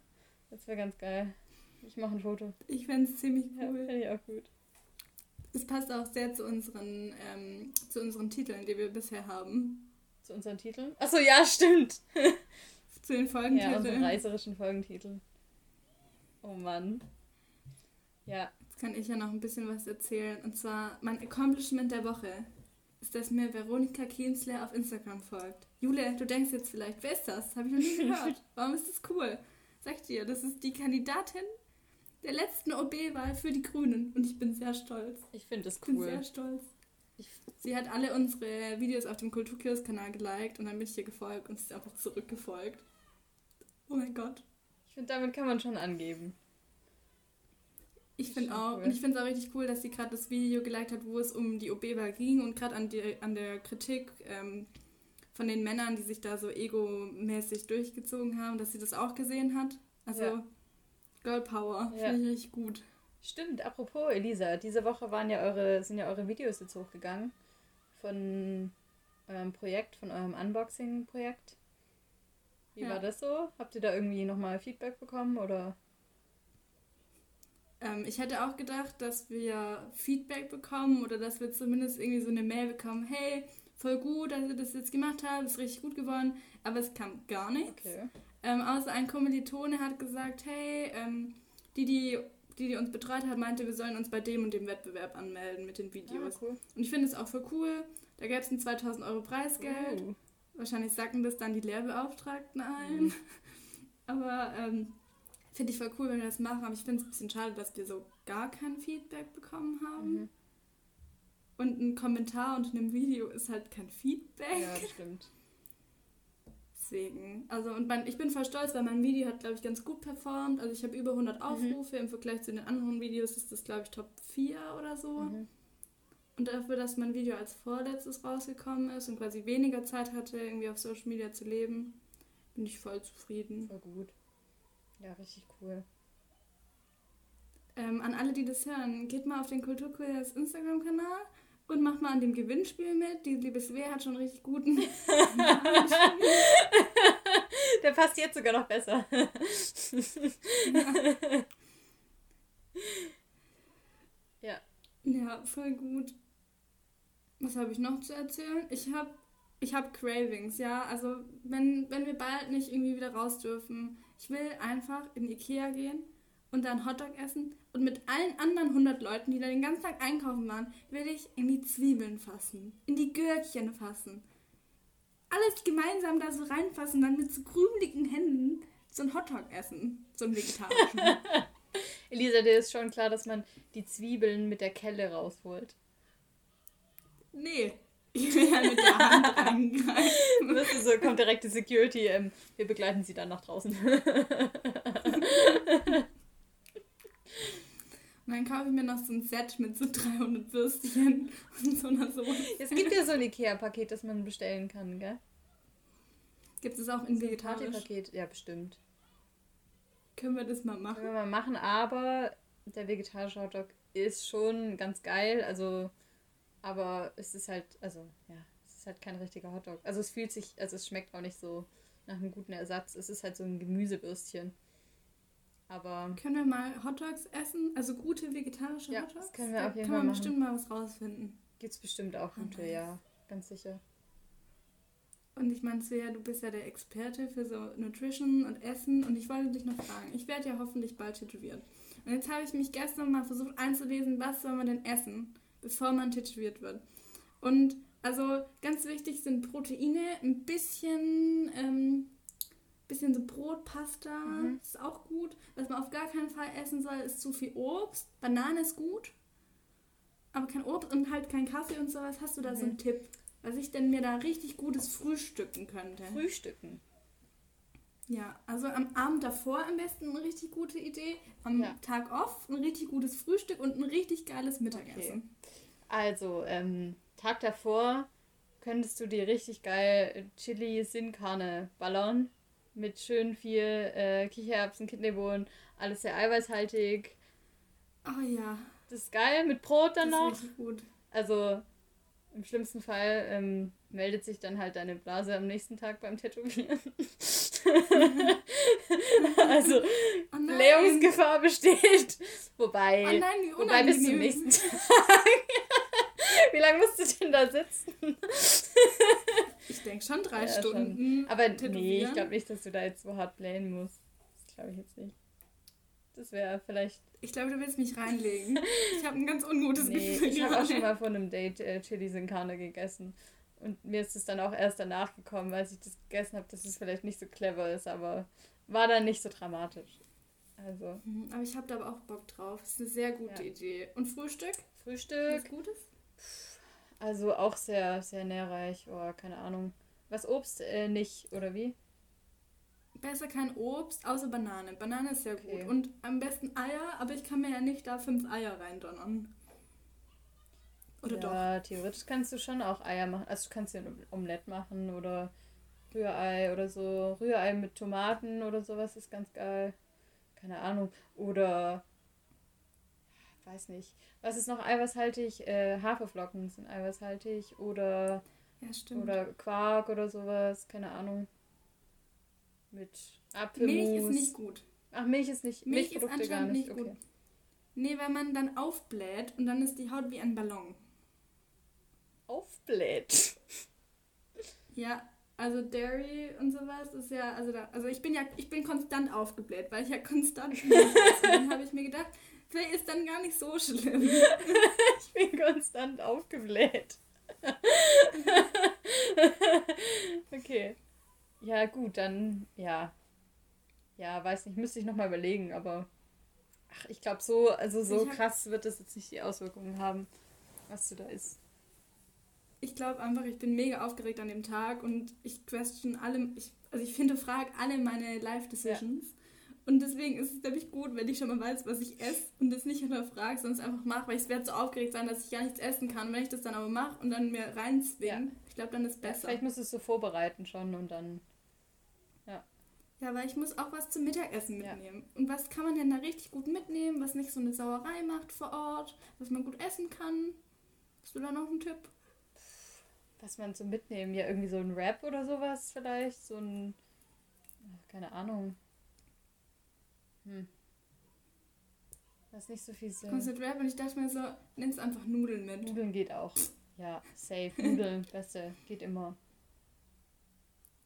Das wäre ganz geil. Ich mache ein Foto.
Ich fände es ziemlich
Ja,
cool.
finde ich auch gut.
Es passt auch sehr zu unseren, ähm, zu unseren Titeln, die wir bisher haben.
Zu unseren Titeln. Achso, ja, stimmt.
Zu den
Ja,
Folgentiteln.
unsere reißerischen Folgentitel. Oh Mann. Ja,
Jetzt kann ich ja noch ein bisschen was erzählen. Und zwar, mein Accomplishment der Woche ist, dass mir Veronika Kienzler auf Instagram folgt. Jule, du denkst jetzt vielleicht, wer ist das? Habe ich noch nie gehört. Warum ist das cool? Sag dir, das ist die Kandidatin der letzten OB-Wahl für die Grünen. Und ich bin sehr stolz.
ich finde das
Ich bin
cool.
sehr stolz. Sie hat alle unsere Videos auf dem Kulturkiosk-Kanal geliked und dann bin ich ihr gefolgt und sie ist einfach zurückgefolgt. Oh mein Gott.
ich finde, damit kann man schon angeben.
Ich finde auch.
cool.
Und ich finde es auch richtig cool, dass sie gerade das Video geliked hat, wo es um die OB-Wahl ging und gerade an, die- an der Kritik ähm, von den Männern, die sich da so egomäßig durchgezogen haben, dass sie das auch gesehen hat. Also
Ja.
Girl Power.
Ja.
Finde ich richtig gut.
Stimmt, apropos Elisa, diese Woche waren ja eure, sind ja eure Videos jetzt hochgegangen von eurem Projekt, von eurem Unboxing-Projekt. Wie ja. war das so? Habt ihr da irgendwie nochmal Feedback bekommen oder?
Ähm, ich hätte auch gedacht, dass wir Feedback bekommen oder dass wir zumindest irgendwie so eine Mail bekommen, hey, voll gut, dass ihr das jetzt gemacht habt, ist richtig gut geworden, aber es kam gar nichts. Okay. Ähm, außer ein Kommilitone hat gesagt, hey, ähm, die, die, die, die uns betreut hat, meinte, wir sollen uns bei dem und dem Wettbewerb anmelden mit den Videos. Ah, cool. Und ich finde es auch voll cool. Da gäbe es ein 2000 Euro Preisgeld. Uh. Wahrscheinlich sacken das dann die Lehrbeauftragten ein. Mhm. Aber ähm, finde ich voll cool, wenn wir das machen. Aber ich finde es ein bisschen schade, dass wir so gar kein Feedback bekommen haben. Mhm. Und ein Kommentar unter einem Video ist halt kein Feedback.
Ja, stimmt.
Deswegen. Also, und mein, ich bin voll stolz, weil mein Video hat, glaube ich, ganz gut performt. Also, ich habe über 100 mhm. Aufrufe. Mhm. Im Vergleich zu den anderen Videos ist das, glaube ich, Top 4 oder so. Mhm. Und dafür, dass mein Video als vorletztes rausgekommen ist und quasi weniger Zeit hatte, irgendwie auf Social Media zu leben, bin ich voll zufrieden.
Voll gut. Ja, richtig cool.
Ähm, an alle, die das hören, geht mal auf den Kulturkurs Instagram-Kanal und macht mal an dem Gewinnspiel mit. Die liebe Svea hat schon richtig guten.
Der passt jetzt sogar noch besser.
ja. Ja, voll gut. Was habe ich noch zu erzählen? Ich habe ich hab Cravings, ja. Also, wenn, wenn wir bald nicht irgendwie wieder raus dürfen, ich will einfach in Ikea gehen und dann Hotdog essen und mit allen anderen 100 Leuten, die da den ganzen Tag einkaufen waren, will ich in die Zwiebeln fassen, in die Gürkchen fassen. Alles gemeinsam da so reinfassen, dann mit so krümeligen Händen so ein Hotdog essen, so ein vegetarischen.
Elisa, dir ist schon klar, dass man die Zwiebeln mit der Kelle rausholt.
Nee, ich will ja mit der Hand reingreifen.
Das ist so, kommt direkt die Security. Ähm, wir begleiten sie dann nach draußen.
Und dann kaufe ich mir noch so ein Set mit so 300 Würstchen und so einer Soße.
Es gibt ja so ein Ikea-Paket, das man bestellen kann, gell?
Gibt es auch in vegetarisch?
Paket, ja, bestimmt.
Können wir das mal machen?
Können wir mal machen, aber der vegetarische Hotdog ist schon ganz geil, also aber es ist halt, also ja, es ist halt kein richtiger Hotdog. Also es fühlt sich, also es schmeckt auch nicht so nach einem guten Ersatz. Es ist halt so ein Gemüsebürstchen. Aber.
Können wir mal Hotdogs essen? Also gute vegetarische ja, Hotdogs? Das können wir auf jeden Fall. Kann man bestimmt mal was rausfinden.
Gibt es bestimmt auch okay. ja. Ganz sicher.
Und ich meine, Svea, du bist ja der Experte für so Nutrition und Essen. Und ich wollte dich noch fragen. Ich werde ja hoffentlich bald tätowiert. Und jetzt habe ich mich gestern mal versucht einzulesen, was soll man denn essen, bevor man tätowiert wird. Und also ganz wichtig sind Proteine, ein bisschen ähm, bisschen so Brot, Pasta, mhm. ist auch gut. Was man auf gar keinen Fall essen soll, ist zu viel Obst. Banane ist gut, aber kein Obst und halt kein Kaffee und sowas. Hast du da mhm. so einen Tipp, was ich denn mir da richtig gutes frühstücken könnte?
Frühstücken?
Ja, also am Abend davor am besten eine richtig gute Idee. Am ja. Tag off ein richtig gutes Frühstück und ein richtig geiles Mittagessen.
Okay. Also, ähm, Tag davor könntest du dir richtig geil Chili Sin Carne ballern mit schön viel äh, Kichererbsen, Kidneybohnen, alles sehr eiweißhaltig.
Oh ja.
Das ist geil, mit Brot dann das noch. Ist gut. Also im schlimmsten Fall ähm, meldet sich dann halt deine Blase am nächsten Tag beim Tätowieren. also oh Blähungsgefahr besteht. Wobei, oh nein, wobei bis zum nächsten Tag. Wie lange musst du denn da sitzen?
Ich denke schon drei ja, Stunden.
Schon. Aber nee, ich glaube nicht, dass du da jetzt so hart blähen musst. Das glaube ich jetzt nicht. Das wäre vielleicht.
Ich glaube, du willst mich reinlegen. Ich habe ein ganz ungutes
nee, Gefühl. Ich habe auch schon mal von einem Date äh, Chili Sin Carne gegessen. Und mir ist es dann auch erst danach gekommen, als ich das gegessen habe, dass es vielleicht nicht so clever ist, aber war dann nicht so dramatisch. Also.
Mhm, aber ich habe da aber auch Bock drauf. Das ist eine sehr gute ja. Idee. Und Frühstück?
Frühstück. Was Gutes? Also auch sehr, sehr nährreich. Oh, keine Ahnung. Was Obst äh, nicht, oder wie?
Besser kein Obst, außer Banane. Banane ist sehr okay. gut. Und am besten Eier, aber ich kann mir ja nicht da fünf Eier reindonnern.
Oder ja, doch? Ja, theoretisch kannst du schon auch Eier machen. Also du kannst dir ein Omelette machen oder Rührei oder so. Rührei mit Tomaten oder sowas ist ganz geil. Keine Ahnung. Oder weiß nicht. Was ist noch eiweißhaltig? Äh, Haferflocken sind eiweißhaltig oder,
Ja, stimmt.
oder Quark oder sowas, keine Ahnung. Mit Apfelmus.
Milch ist nicht gut.
Ach, Milch ist nicht.
Milch ist anscheinend
nicht.
nicht
okay.
gut. Nee, weil man dann aufbläht und dann ist die Haut wie ein Ballon.
Aufbläht.
Ja, also Dairy und sowas ist ja, also da, also ich bin ja, ich bin konstant aufgebläht, weil ich ja konstant esse. Und dann habe ich mir gedacht, vielleicht ist dann gar nicht so schlimm.
Ich bin konstant aufgebläht. okay. Ja, gut, dann, ja. Ja, weiß nicht, müsste ich nochmal überlegen, aber. Ach, ich glaube, so, also so
hab-
krass wird das jetzt nicht die Auswirkungen haben, was du da isst.
Ich glaube einfach, ich bin mega aufgeregt an dem Tag und ich question alle, ich, also ich hinterfrage alle meine Life Decisions. Und deswegen ist es, glaube ich, gut, wenn ich schon mal weiß, was ich esse und das nicht hinterfrage, sondern es einfach mache, weil ich werde so aufgeregt sein, dass ich gar nichts essen kann. Und wenn ich das dann aber mache und dann mir reinzwinge,
Ja.
ich glaube, dann ist besser.
Vielleicht musst du es so vorbereiten schon und dann.
Ja, weil ich muss auch was zum Mittagessen
Ja.
mitnehmen. Und was kann man denn da richtig gut mitnehmen, was nicht so eine Sauerei macht vor Ort, was man gut essen kann? Hast du da noch einen Tipp?
Was man so mitnehmen? Ja, irgendwie so ein Wrap oder sowas vielleicht? So ein. Keine Ahnung. Hm. Was nicht so viel Sinn.
Mit Rap und ich dachte mir so, nimmst einfach Nudeln mit.
Nudeln geht auch. Ja, safe. Nudeln, beste. Geht immer.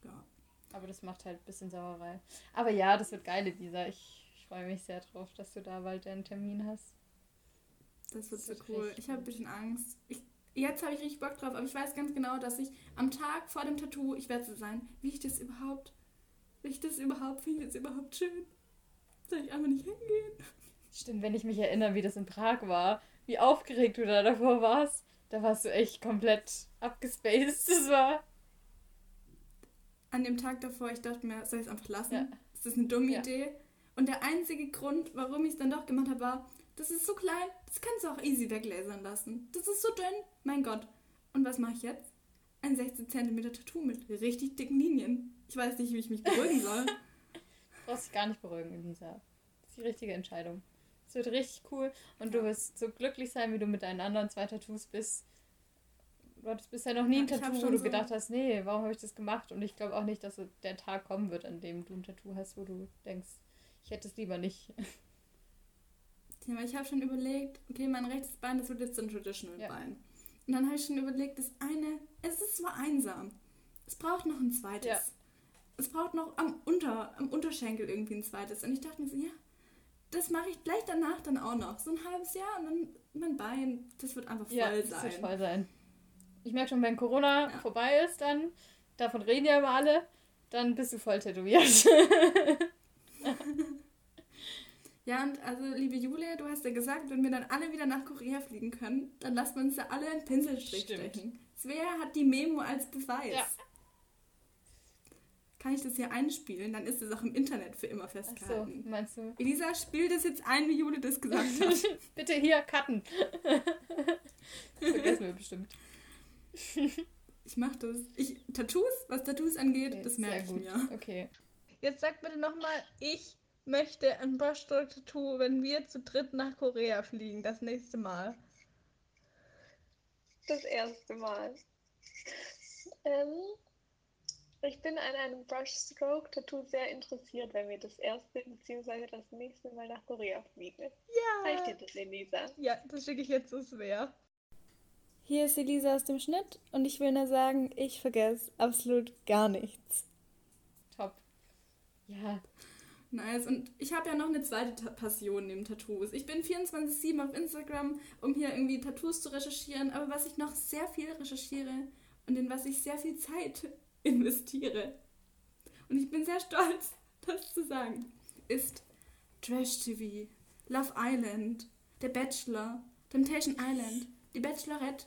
Ja.
Aber das macht halt ein bisschen Sauerei. Aber ja, das wird geil, Lisa. Ich, ich freue mich sehr drauf, dass du da bald deinen Termin hast.
Das wird
Das
so cool. Ich habe ein bisschen Angst. Ich, jetzt habe ich richtig Bock drauf, aber ich weiß ganz genau, dass ich am Tag vor dem Tattoo, ich werde so sein, wie ich das überhaupt, wie ich das überhaupt, finde ich das überhaupt schön. Soll ich einfach nicht hingehen?
Stimmt, wenn ich mich erinnere, wie das in Prag war, wie aufgeregt du da davor warst, da warst du echt komplett abgespaced. Das war.
An dem Tag davor, ich dachte mir, soll ich es einfach lassen?
Ja.
Ist das eine dumme
Ja.
Idee? Und der einzige Grund, warum ich es dann doch gemacht habe, war, das ist so klein, das kannst du auch easy weglasern lassen. Das ist so dünn, mein Gott. Und was mache ich jetzt? Ein 16 cm Tattoo mit richtig dicken Linien. Ich weiß nicht, wie ich mich beruhigen soll.
Du brauchst dich gar nicht beruhigen, Elisa. Das ist die richtige Entscheidung. Es wird richtig cool und du
Ja.
wirst so glücklich sein, wie du mit deinen anderen zwei Tattoos bist. Du hattest bisher noch nie ein
Ja, hab
Tattoo, wo du
so-
gedacht hast, nee, warum habe ich das gemacht? Und ich glaube auch nicht, dass der Tag kommen wird, an dem du ein Tattoo hast, wo du denkst, ich hätte es lieber nicht.
Ja, ich habe schon überlegt, okay, mein rechtes Bein, das wird jetzt ein Traditional
Ja.
Bein. Und dann habe ich schon überlegt, das eine, es ist zwar einsam. Es braucht noch ein zweites.
Ja.
Es braucht noch am, Unter, am Unterschenkel irgendwie ein zweites. Und ich dachte mir so, ja, das mache ich gleich danach dann auch noch. So ein halbes Jahr und dann mein Bein, das wird einfach voll
ja, das
sein.
wird voll sein. Ich merke schon, wenn Corona
Ja.
vorbei ist, dann, davon reden ja immer alle, dann bist du voll tätowiert.
Ja, und also, liebe Julia, du hast ja gesagt, wenn wir dann alle wieder nach Korea fliegen können, dann lassen wir uns ja alle einen Pinselstrich
Stimmt.
stechen. Svea hat die Memo als Beweis.
Ja.
Kann ich das hier einspielen? Dann ist es auch im Internet für immer festgehalten.
meinst du?
Elisa, spiel das jetzt ein, wie Jule das gesagt hat.
Bitte hier, cutten. Das vergessen wir bestimmt.
Ich mach das. Ich, Tattoos, was Tattoos angeht,
Okay,
das merke ich
gut.
mir.
Okay.
Jetzt sag bitte nochmal, ich möchte ein Brushstroke-Tattoo, wenn wir zu dritt nach Korea fliegen, das nächste Mal.
Das erste Mal. Ähm, ich bin an einem Brushstroke-Tattoo sehr interessiert, wenn wir das erste bzw. das nächste Mal nach Korea fliegen. Zeig dir
Ja.
das, Elisa.
Ja, das schicke ich jetzt so schwer.
Hier ist Elisa aus dem Schnitt und ich will nur sagen, ich vergesse absolut gar nichts.
Top. Ja,
Nice. Und ich habe ja noch eine zweite Ta Passion neben Tattoos. Ich bin 24-7 auf Instagram, um hier irgendwie Tattoos zu recherchieren. Aber was ich noch sehr viel recherchiere und in was ich sehr viel Zeit investiere, und ich bin sehr stolz, das zu sagen, ist Trash TV, Love Island, Der Bachelor, Temptation Island, Die Bachelorette,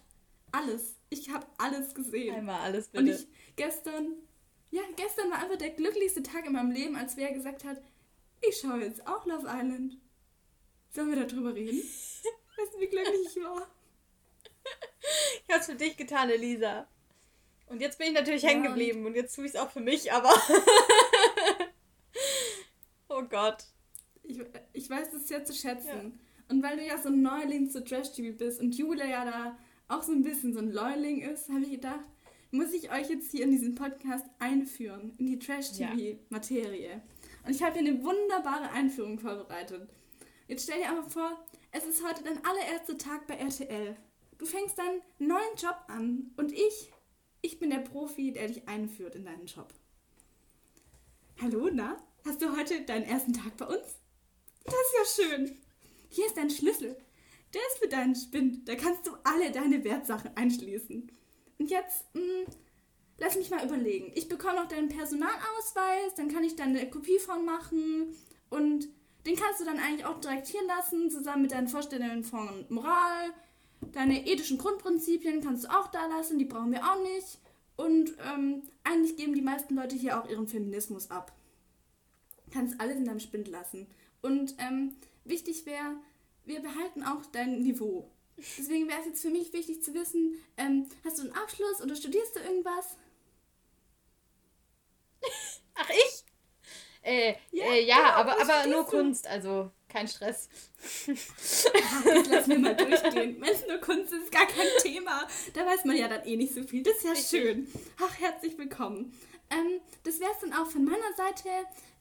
alles. Ich habe alles gesehen.
einmal alles
Und
bitte.
ich gestern, ja, gestern war einfach der glücklichste Tag in meinem Leben, als wer gesagt hat, ich schaue jetzt auch Love Island. Sollen wir darüber reden? Weißt du, wie glücklich ich war?
Ich hab's für dich getan, Elisa. Und jetzt bin ich natürlich
Ja,
hängen
und-
geblieben und jetzt tue ich es auch für mich, aber. oh Gott.
Ich, ich weiß das sehr zu schätzen. Und weil du ja so ein Neuling zu Trash-TV bist und Julia ja da auch so ein bisschen so ein Neuling ist, habe ich gedacht, muss ich euch jetzt hier in diesen Podcast einführen, in die Trash-TV-Materie. Und ich habe hier eine wunderbare Einführung vorbereitet. Jetzt stell dir einfach vor, es ist heute dein allererster Tag bei RTL. Du fängst dann einen neuen Job an und ich, ich bin der Profi, der dich einführt in deinen Job. Hallo, na? Hast du heute deinen ersten Tag bei uns? Das ist ja schön. Hier ist dein Schlüssel. Der ist für deinen Spind. Da kannst du alle deine Wertsachen einschließen. Und jetzt, mh, lass mich mal überlegen. Ich bekomme noch deinen Personalausweis, dann kann ich da eine Kopie von machen und den kannst du dann eigentlich auch direkt hier lassen, zusammen mit deinen Vorstellungen von Moral. Deine ethischen Grundprinzipien kannst du auch da lassen, die brauchen wir auch nicht. Und ähm, eigentlich geben die meisten Leute hier auch ihren Feminismus ab. Kannst alles in deinem Spind lassen. Und ähm, wichtig wäre, wir behalten auch dein Niveau. Deswegen wäre es jetzt für mich wichtig zu wissen, ähm, hast du einen Abschluss oder studierst du irgendwas?
Ach, ich? Äh, ja, äh, ja genau, aber, aber nur Kunst, also kein Stress.
Ach, jetzt lass mir mal durchgehen. Es nur Kunst ist, gar kein Thema. Da weiß man ja dann eh nicht so viel. Das ist ja Richtig. schön. Ach, herzlich willkommen. Ähm, das wäre es dann auch von meiner Seite.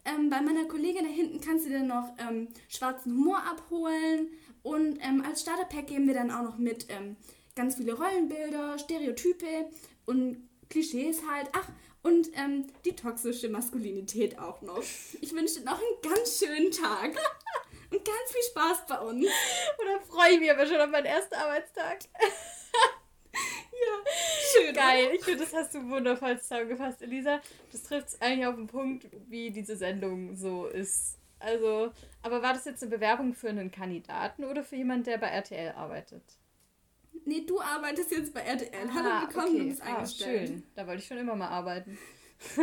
Ähm, bei meiner Kollegin da hinten kannst du dir noch ähm, schwarzen Humor abholen. Und ähm, als Starterpack geben wir dann auch noch mit ähm, ganz viele Rollenbilder, Stereotype und Klischees halt. Ach, und ähm, die toxische Maskulinität auch noch. Ich wünsche dir noch einen ganz schönen Tag. Und ganz viel Spaß bei uns.
Oder freue ich mich aber schon auf meinen ersten Arbeitstag.
ja, schön.
Geil. Ich finde, das hast du wundervoll zusammengefasst, Elisa. Das trifft es eigentlich auf den Punkt, wie diese Sendung so ist. Also, aber war das jetzt eine Bewerbung für einen Kandidaten oder für jemanden, der bei RTL arbeitet?
Nee, du arbeitest jetzt bei RTL. Hallo, ah, willkommen, okay. du bist ah, eingestellt.
Schön. Da wollte ich schon immer mal arbeiten.
ja,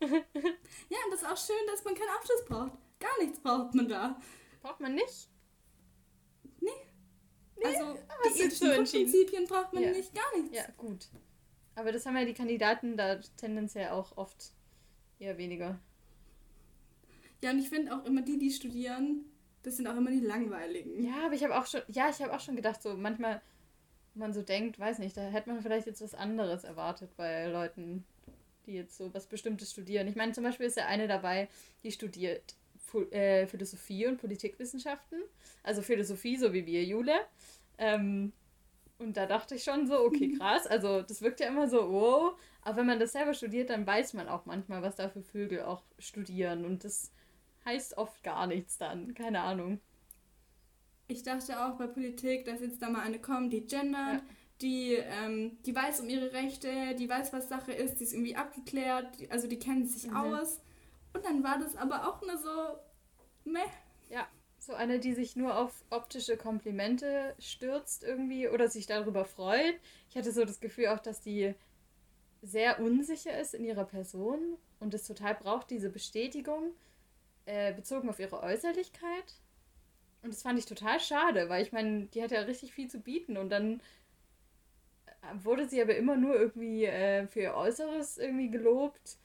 und das ist auch schön, dass man keinen Abschluss braucht. Gar nichts braucht man da.
Braucht man nicht?
Nee. nee also, die ethischen so Prinzipien braucht man ja. nicht, gar nichts.
Ja, gut. Aber das haben ja die Kandidaten da tendenziell auch oft eher weniger.
Ja, und ich finde auch immer die, die studieren, das sind auch immer die langweiligen.
Ja, aber ich habe auch schon, ja, ich habe auch schon gedacht, so manchmal man so denkt, weiß nicht, da hätte man vielleicht jetzt was anderes erwartet bei Leuten, die jetzt so was Bestimmtes studieren. Ich meine, zum Beispiel ist ja eine dabei, die studiert äh, Philosophie und Politikwissenschaften. Also Philosophie, so wie wir, Jule. Ähm, und da dachte ich schon so, okay, krass. Also das wirkt ja immer so, wow. Aber wenn man das selber studiert, dann weiß man auch manchmal, was da für Vögel auch studieren. Und das heißt oft gar nichts dann. Keine Ahnung.
Ich dachte auch bei Politik, dass jetzt da mal eine kommt, die gendert, ja. die, ähm, die weiß um ihre Rechte, die weiß, was Sache ist, die ist irgendwie abgeklärt, also die kennen sich mhm. aus. Und dann war das aber auch nur so, meh.
Ja, so eine, die sich nur auf optische Komplimente stürzt irgendwie oder sich darüber freut. Ich hatte so das Gefühl auch, dass die sehr unsicher ist in ihrer Person und es total braucht, diese Bestätigung äh, bezogen auf ihre Äußerlichkeit. Und das fand ich total schade, weil ich meine, die hat ja richtig viel zu bieten und dann äh, wurde sie aber immer nur irgendwie äh, für ihr Äußeres irgendwie gelobt.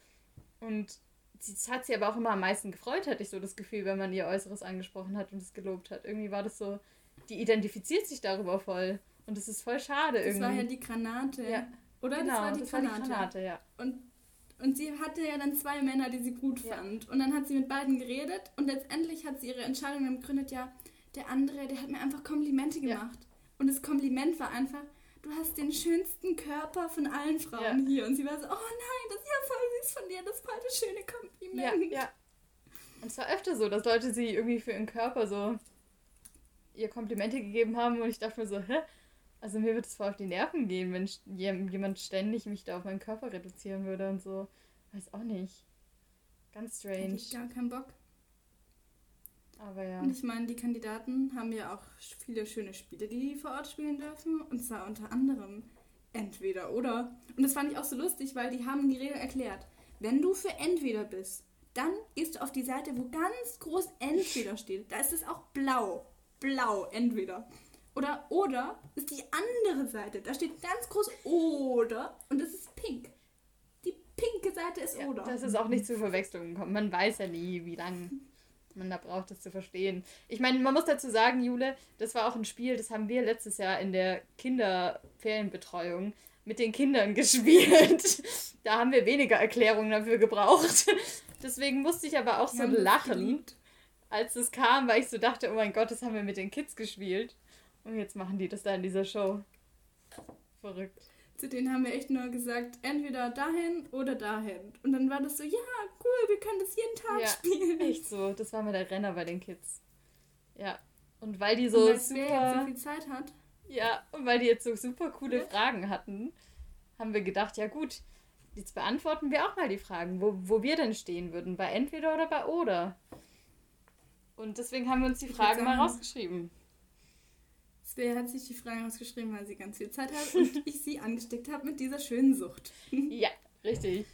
Und das hat sie aber auch immer am meisten gefreut, hatte ich so das Gefühl, wenn man ihr Äußeres angesprochen hat und es gelobt hat. Irgendwie war das so, die identifiziert sich darüber voll. Und das ist voll schade
das
irgendwie.
Das war ja die Granate.
Ja.
Oder?
Genau,
das war die
das
Granate.
War die Granate ja.
Und und sie hatte ja dann zwei Männer, die sie gut ja. fand. Und dann hat sie mit beiden geredet und letztendlich hat sie ihre Entscheidung dann begründet, ja, der andere, der hat mir einfach Komplimente gemacht. Ja. Und das Kompliment war einfach, du hast den schönsten Körper von allen Frauen ja. hier. Und sie war so, oh nein, das ist ja voll süß von dir, das war das schöne Kompliment.
Ja, ja. Und es war öfter so, dass Leute sie irgendwie für ihren Körper so ihr Komplimente gegeben haben und ich dachte mir so, hä? Also mir würde es voll auf die Nerven gehen, wenn jemand ständig mich da auf meinen Körper reduzieren würde und so. Weiß auch nicht. Ganz strange. Hätte
ich gar keinen Bock.
Aber ja.
Und ich meine, die Kandidaten haben ja auch viele schöne Spiele, die die vor Ort spielen dürfen. Und zwar unter anderem entweder oder. Und das fand ich auch so lustig, weil die haben die Regel erklärt. Wenn du für entweder bist, dann gehst du auf die Seite, wo ganz groß entweder steht. Da ist es auch blau. Blau, entweder. Oder oder ist die andere Seite. Da steht ganz groß oder und das ist pink. Die pinke Seite ist
ja,
oder.
Das ist auch nicht zu Verwechslungen kommen. Man weiß ja nie, wie lang. Man da braucht, das zu verstehen. Ich meine, man muss dazu sagen, Jule, das war auch ein Spiel, das haben wir letztes Jahr in der Kinderferienbetreuung mit den Kindern gespielt. da haben wir weniger Erklärungen dafür gebraucht. Deswegen musste ich aber auch
Die
so lachen, als es kam, weil ich so dachte, oh mein Gott, das haben wir mit den Kids gespielt. Und jetzt machen die das da in dieser Show. Verrückt.
Zu denen haben wir echt nur gesagt, entweder dahin oder dahin. Und dann war das so, ja, cool, wir können das jeden Tag
Ja,
spielen.
Echt so, das war mal der Renner bei den Kids. Ja. Und weil die
Und
so
weil Svea jetzt so
super.
viel Zeit hat.
Ja, und weil die jetzt so super coole Fragen hatten, haben wir gedacht, ja gut, jetzt beantworten wir auch mal die Fragen, wo, wo wir denn stehen würden, bei entweder oder bei oder. Und deswegen haben wir uns die Fragen mal rausgeschrieben.
Svea hat sich die Fragen ausgeschrieben, weil sie ganz viel Zeit hat und ich sie angesteckt habe mit dieser schönen Sucht.
Ja, richtig.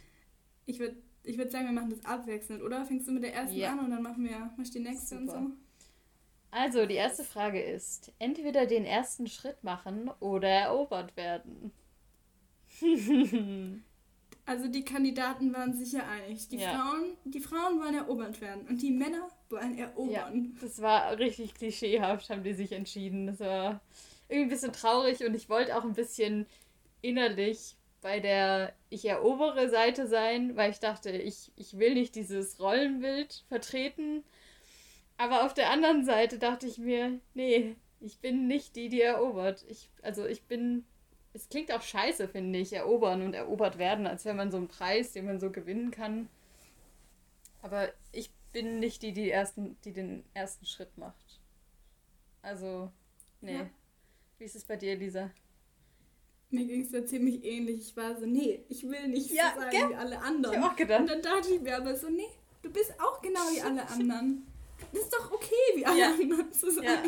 Ich würde ich würd sagen, wir machen das abwechselnd, oder? Fängst du mit der ersten
Ja.
an und dann machen wir mach ich die nächste und
Super.
so?
Also, die erste Frage ist, entweder den ersten Schritt machen oder erobert werden.
Also die Kandidaten waren sich ja einig. Die,
Ja.
Frauen, die Frauen wollen erobert werden und die Männer wollen erobern.
Das war richtig klischeehaft, haben die sich entschieden. Das war irgendwie ein bisschen traurig und ich wollte auch ein bisschen innerlich bei der ich erobere Seite sein, weil ich dachte, ich, ich will nicht dieses Rollenbild vertreten. Aber auf der anderen Seite dachte ich mir, nee, ich bin nicht die, die erobert. Ich, also ich bin, es klingt auch scheiße, finde ich, erobern und erobert werden, als wäre man so ein Preis, den man so gewinnen kann. Aber ich bin nicht die, die, ersten, die den ersten Schritt macht. Also, nee.
Ja.
Wie ist es bei dir, Lisa?
Mir ging es da ziemlich ähnlich. Ich war so, nee, ich will nicht
Ja,
so sein
gell?
wie alle anderen.
Ich hab auch gedacht.
Und dann dachte ich mir aber so, nee, du bist auch genau wie alle anderen. Das ist doch okay, wie alle
Ja.
anderen zu sein.
Ja.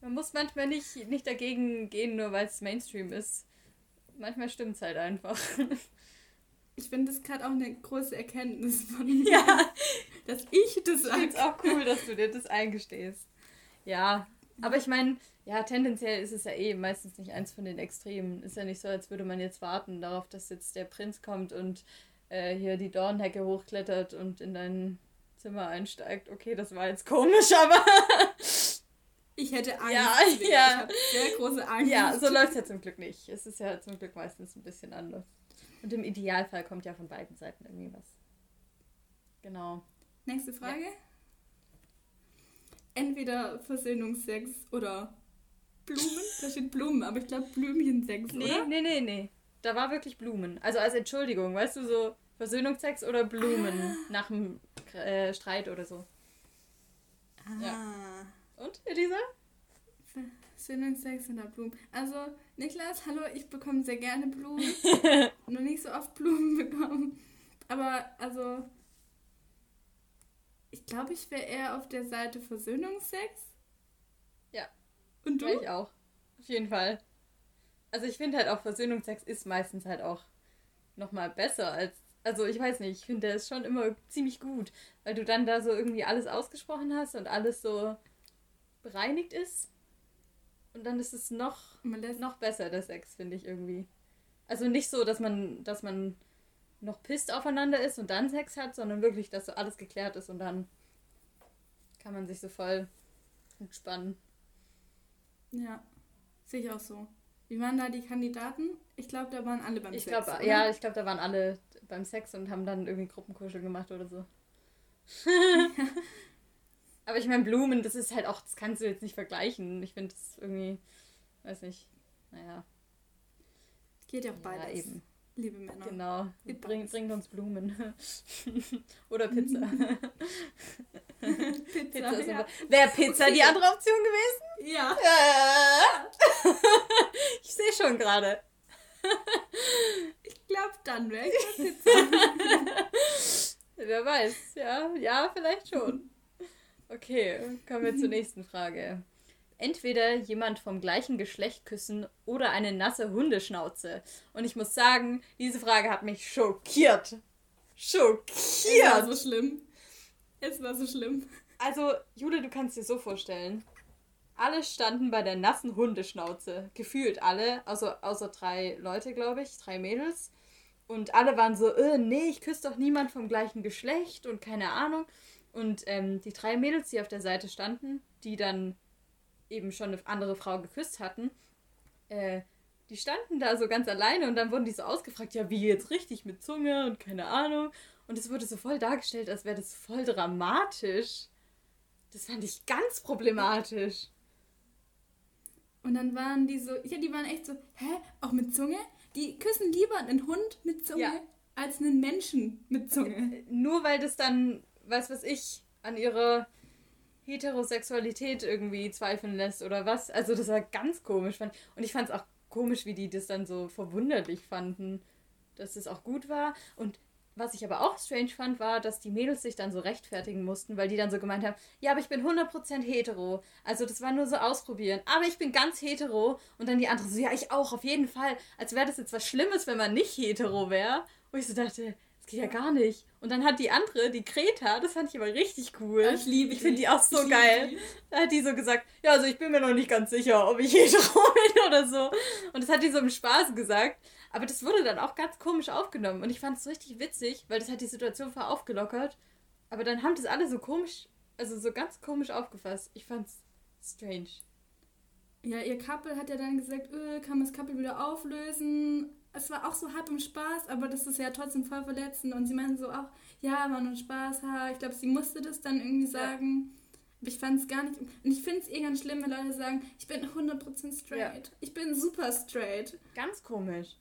Man muss manchmal nicht, nicht dagegen gehen, nur weil es Mainstream ist. Manchmal stimmt es halt einfach.
Ich finde das gerade auch eine große Erkenntnis von mir,
Ja.
dass ich das
Ich finde es auch cool, dass du dir das eingestehst. Ja, aber ich meine, ja, tendenziell ist es ja eh meistens nicht eins von den Extremen. Ist ja nicht so, als würde man jetzt warten darauf, dass jetzt der Prinz kommt und äh, hier die Dornhecke hochklettert und in dein Zimmer einsteigt. Okay, das war jetzt komisch, aber
Ich hätte Angst.
Ja,
deswegen.
ja.
Ich habe sehr große Angst.
ja, so läuft es ja zum Glück nicht. Es ist ja zum Glück meistens ein bisschen anders. Und im Idealfall kommt ja von beiden Seiten irgendwie was. Genau.
Nächste Frage. Entweder Versöhnungsex oder Blumen. Da steht Blumen, aber ich glaube Blümchensex,
Nee,
oder?
nee, nee, nee. Da war wirklich Blumen. Also als Entschuldigung, weißt du, so Versöhnungsex oder Blumen nach einem äh, Streit oder so.
Ah.
Und, Elisa?
Versöhnungsex oder Blumen. Also, Niklas, hallo, ich bekomme sehr gerne Blumen. Noch nicht so oft Blumen bekommen. Aber, also, ich glaube, ich wäre eher auf der Seite Versöhnungsex.
Ja.
Und du?
Ich auch. Auf jeden Fall. Also ich finde halt auch Versöhnungsex ist meistens halt auch nochmal besser als. Also ich weiß nicht, ich finde der ist schon immer ziemlich gut, weil du dann da so irgendwie alles ausgesprochen hast und alles so bereinigt ist. Und dann ist es noch, noch besser, der Sex, finde ich irgendwie. Also nicht so, dass man, dass man noch pisst aufeinander ist und dann Sex hat, sondern wirklich, dass so alles geklärt ist und dann kann man sich so voll entspannen.
Ja, sehe ich auch so. Wie waren da die Kandidaten? Ich glaube, da waren alle beim
Ich
Sex.
glaube,
oder?
ja, ich glaube, da waren alle beim Sex und haben dann irgendwie Gruppenkuschel gemacht oder so. Aber ich meine, Blumen, das ist halt auch, das kannst du jetzt nicht vergleichen. Ich finde das irgendwie, weiß nicht, naja.
Geht ja auch
Ja,
beides.
eben.
Liebe Männer.
Genau. Bring, bringt uns Blumen. oder Pizza.
Pizza,
Pizza ist
ja.
Wäre Pizza die andere Option gewesen?
ja.
Äh. ich sehe schon gerade.
Ich glaube, dann wäre ich Pizza.
Wer weiß, ja, ja, vielleicht schon. Okay, kommen wir zur nächsten Frage. Entweder jemand vom gleichen Geschlecht küssen oder eine nasse Hundeschnauze. Und ich muss sagen, diese Frage hat mich schockiert.
Es war
Schockiert!
so schlimm. Es war so schlimm.
Also, Jule, du kannst dir so vorstellen. Alle standen bei der nassen Hundeschnauze. Gefühlt alle, also außer drei Leute, glaube ich, drei Mädels. Und alle waren so, äh, nee, ich küsse doch niemand vom gleichen Geschlecht und keine Ahnung. Und ähm, die drei Mädels, die auf der Seite standen, die dann eben schon eine andere Frau geküsst hatten, äh, die standen da so ganz alleine und dann wurden die so ausgefragt, ja, wie jetzt richtig mit Zunge und keine Ahnung. Und es wurde so voll dargestellt, als wäre das voll dramatisch. Das fand ich ganz problematisch.
Und dann waren die so, ja, die waren echt so, hä, auch mit Zunge? Die küssen lieber einen Hund mit Zunge
Ja.
als einen Menschen mit Zunge.
Nur weil das dann, weiß was ich, an ihrer Heterosexualität irgendwie zweifeln lässt oder was. Also das war ganz komisch. Und ich fand es auch komisch, wie die das dann so verwunderlich fanden, dass es auch gut war. Und was ich aber auch strange fand, war, dass die Mädels sich dann so rechtfertigen mussten, weil die dann so gemeint haben, ja, aber ich bin 100% hetero. Also das war nur so ausprobieren. Aber ich bin ganz hetero. Und dann die andere so, ja, ich auch, auf jeden Fall. Als wäre das jetzt was Schlimmes, wenn man nicht hetero wäre. Wo ich so dachte, das geht ja gar nicht. Und dann hat die andere, die Greta, das fand ich aber richtig cool.
Ich liebe
Ich finde die auch so geil. Da hat die so gesagt, ja, also ich bin mir noch nicht ganz sicher, ob ich hetero bin oder so. Und das hat die so im Spaß gesagt. Aber das wurde dann auch ganz komisch aufgenommen. Und ich fand es richtig witzig, weil das hat die Situation voll aufgelockert. Aber dann haben das alle so komisch, also so ganz komisch aufgefasst. Ich fand's strange.
Ja, ihr Couple hat ja dann gesagt, öh, kann man das Couple wieder auflösen. Es war auch so halb im Spaß, aber das ist ja trotzdem voll verletzend. Und sie meinten so auch, ja, war nur Spaß, ha. Ich glaube, sie musste das dann irgendwie sagen. Aber ich fand es gar nicht. Und ich finde es eh ganz schlimm, wenn Leute sagen, ich bin 100% straight. Ich bin super straight.
Ganz komisch.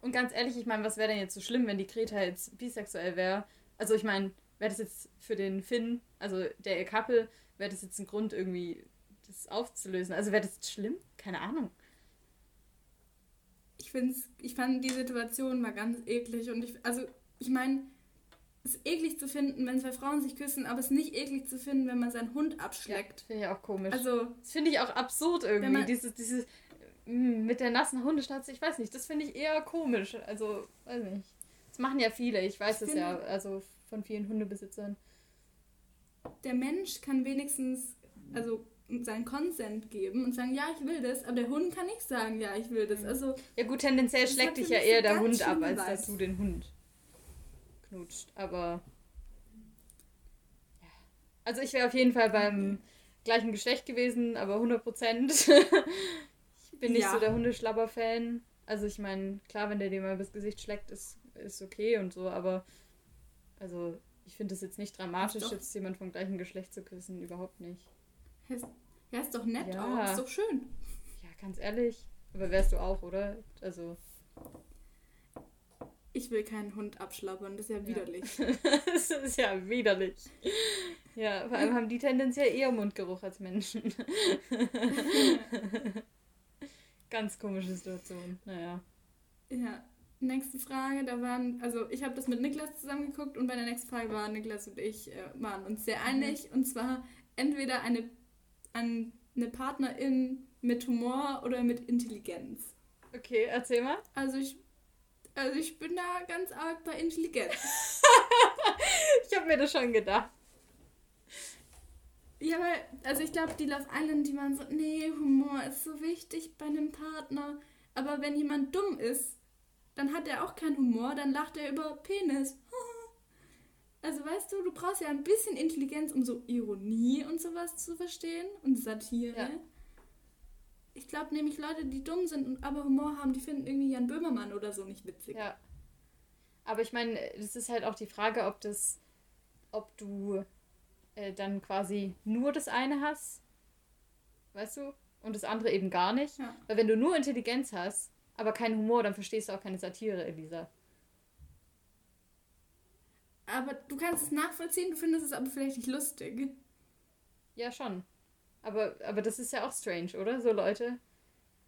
Und ganz ehrlich, ich meine, was wäre denn jetzt so schlimm, wenn die Greta jetzt bisexuell wäre? Also ich meine, wäre das jetzt für den Finn, also der ihr Couple, wäre das jetzt ein Grund irgendwie, das aufzulösen? Also wäre das jetzt schlimm? Keine Ahnung.
Ich, find's, ich fand die Situation mal ganz eklig. Und ich, also, ich meine, es ist eklig zu finden, wenn zwei Frauen sich küssen, aber es ist nicht eklig zu finden, wenn man seinen Hund abschleckt.
Finde ich auch komisch.
Also,
das finde ich auch absurd irgendwie.
Man-
dieses, dieses mm, mit der nassen Hundeschnauze, ich weiß nicht, das finde ich eher komisch. Also, weiß nicht. Das machen ja viele, ich weiß es ja, also von vielen Hundebesitzern.
der Mensch kann wenigstens also seinen Consent geben und sagen, ja, ich will das, aber der Hund kann nicht sagen, ja, ich will das. Also
Ja gut, tendenziell schlägt dich ja eher der Hund ab, als dass
Vibes.
du den Hund knutscht. Aber ja. Also ich wäre auf jeden Fall beim gleichen Geschlecht gewesen, aber 100 Prozent. ich bin nicht
Ja.
so der Hundeschlabber-Fan. Also ich meine, klar, wenn der dir mal übers Gesicht schlägt, ist, ist okay und so, aber also ich finde es jetzt nicht dramatisch, jetzt jemand vom gleichen Geschlecht zu küssen, überhaupt nicht.
Ja, ist doch nett
Ja.
auch, ist doch schön.
Ja, ganz ehrlich. Aber wärst du auch, oder? Also,
Ich will keinen Hund abschlabbern, das ist ja
Ja.
widerlich.
das ist ja widerlich. Ja, vor allem haben die tendenziell eher Mundgeruch als Menschen. Ganz komische Situation. Naja.
Ja, nächste Frage, da waren, also ich habe das mit Niklas zusammen geguckt und bei der nächsten Frage waren Niklas und ich äh, waren uns sehr einig und zwar entweder eine, ein, eine Partnerin mit Humor oder mit Intelligenz.
Okay, erzähl mal.
Also ich, also ich bin da ganz arg bei Intelligenz.
Ich habe mir das schon gedacht.
Ja, weil, also ich glaube, die Love Island, die waren so, nee, Humor ist so wichtig bei einem Partner. Aber wenn jemand dumm ist, dann hat er auch keinen Humor, dann lacht er über Penis. Also weißt du, du brauchst ja ein bisschen Intelligenz, um so Ironie und sowas zu verstehen und Satire.
Ja.
Ich glaube nämlich Leute, die dumm sind und aber Humor haben, die finden irgendwie Jan Böhmermann oder so nicht witzig.
Ja. Aber ich meine, das ist halt auch die Frage, ob das, ob du äh, dann quasi nur das eine hast, weißt du, und das andere eben gar nicht.
Ja.
Weil wenn du nur Intelligenz hast, aber keinen Humor, dann verstehst du auch keine Satire, Elisa.
Aber du kannst es nachvollziehen, du findest es aber vielleicht nicht lustig.
Ja, schon. Aber, aber das ist ja auch strange, oder? So Leute,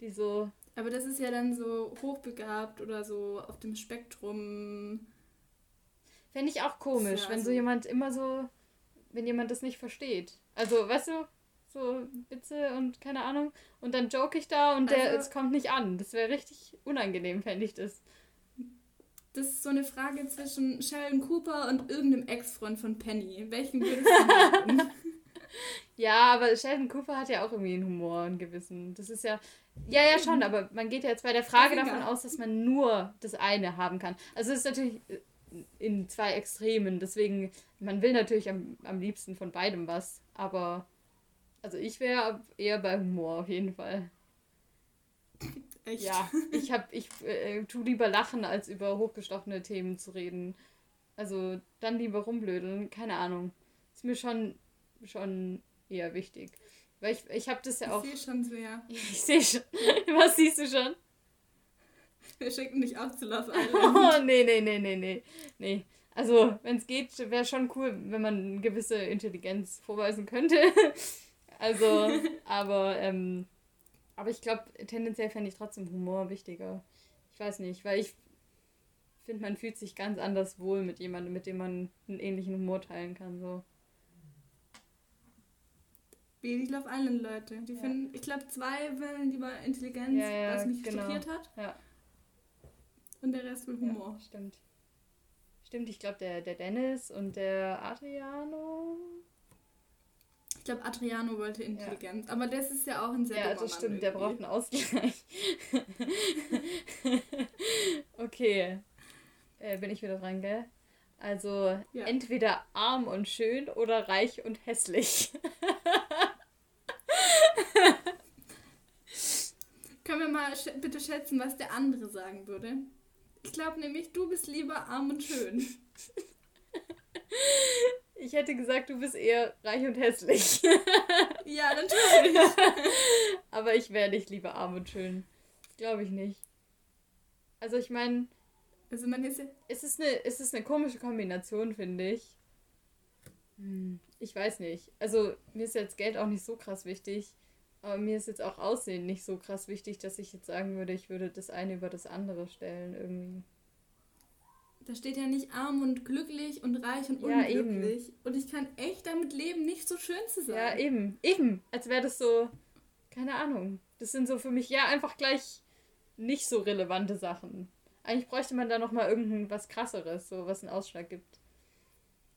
die so.
Aber das ist ja dann so hochbegabt oder so auf dem Spektrum.
Fände ich auch komisch,
Ja,
wenn so
also-
jemand immer so. Wenn jemand das nicht versteht. Also, weißt du, so Witze und keine Ahnung. Und dann joke ich da und der,
Also-
es kommt nicht an. Das wäre richtig unangenehm, fände ich das.
Das ist so eine Frage zwischen Sheldon Cooper und irgendeinem Ex-Freund von Penny. Welchen würdest du nehmen?
Ja, aber Sheldon Cooper hat ja auch irgendwie einen Humor und Gewissen. Das ist ja. Ja, ja, schon, aber man geht ja jetzt bei der Frage
Ist
davon aus, dass man nur das eine haben kann. Also es ist natürlich. in zwei Extremen. Deswegen, man will natürlich am, am liebsten von beidem was. Aber, also ich wäre eher bei Humor auf jeden Fall.
Echt?
Ja, ich hab, ich äh, tu lieber lachen, als über hochgestochene Themen zu reden. Also dann lieber rumblödeln, keine Ahnung. Ist mir schon, schon eher wichtig. Weil ich, ich habe das ja auch.
Ich sehe schon sehr.
Ich sehe schon. Was siehst du schon?
Wir schicken dich auch zu Love Island.
Oh, nee, nee, nee, nee, nee. Nee. Also, wenn es geht, wäre schon cool, wenn man eine gewisse Intelligenz vorweisen könnte. Also, aber, ähm, aber ich glaube, tendenziell fände ich trotzdem Humor wichtiger. Ich weiß nicht, weil ich finde, man fühlt sich ganz anders wohl mit jemandem, mit dem man einen ähnlichen Humor teilen kann. So.
Die Love Island Leute. Die
Ja.
finden, ich glaube, zwei wollen lieber Intelligenz,
Ja, ja,
was mich
genau.
studiert hat.
Ja.
Und der Rest will Humor.
Ja, stimmt. Stimmt, ich glaube, der, der Dennis und der Adriano.
Ich glaube, Adriano wollte Intelligenz. Aber das ist ja auch ein sehr
Ja, das stimmt, der braucht
irgendwie.
einen Ausgleich. okay. Äh, bin ich wieder dran, gell? Also
Ja.
entweder arm und schön oder reich und hässlich.
Können wir mal sch bitte schätzen, was der andere sagen würde? Ich glaube nämlich, du bist lieber arm und schön.
Ich hätte gesagt, du bist eher reich und hässlich.
ja, natürlich.
Aber ich wäre nicht lieber arm und schön. Glaube ich nicht. Also ich meine,
Also man ist ja.
es ist eine, es ist eine komische Kombination, finde ich. Hm, ich weiß nicht. Also mir ist jetzt Geld auch nicht so krass wichtig. Aber mir ist jetzt auch Aussehen nicht so krass wichtig, dass ich jetzt sagen würde, ich würde das eine über das andere stellen irgendwie.
Da steht ja nicht arm und glücklich und reich und
Ja,
unglücklich. Und ich kann echt damit leben, nicht so schön zu sein.
Ja, eben. Eben. Als wäre das so, keine Ahnung. Das sind so für mich ja einfach gleich nicht so relevante Sachen. Eigentlich bräuchte man da nochmal irgendwas krasseres, so was einen Ausschlag gibt.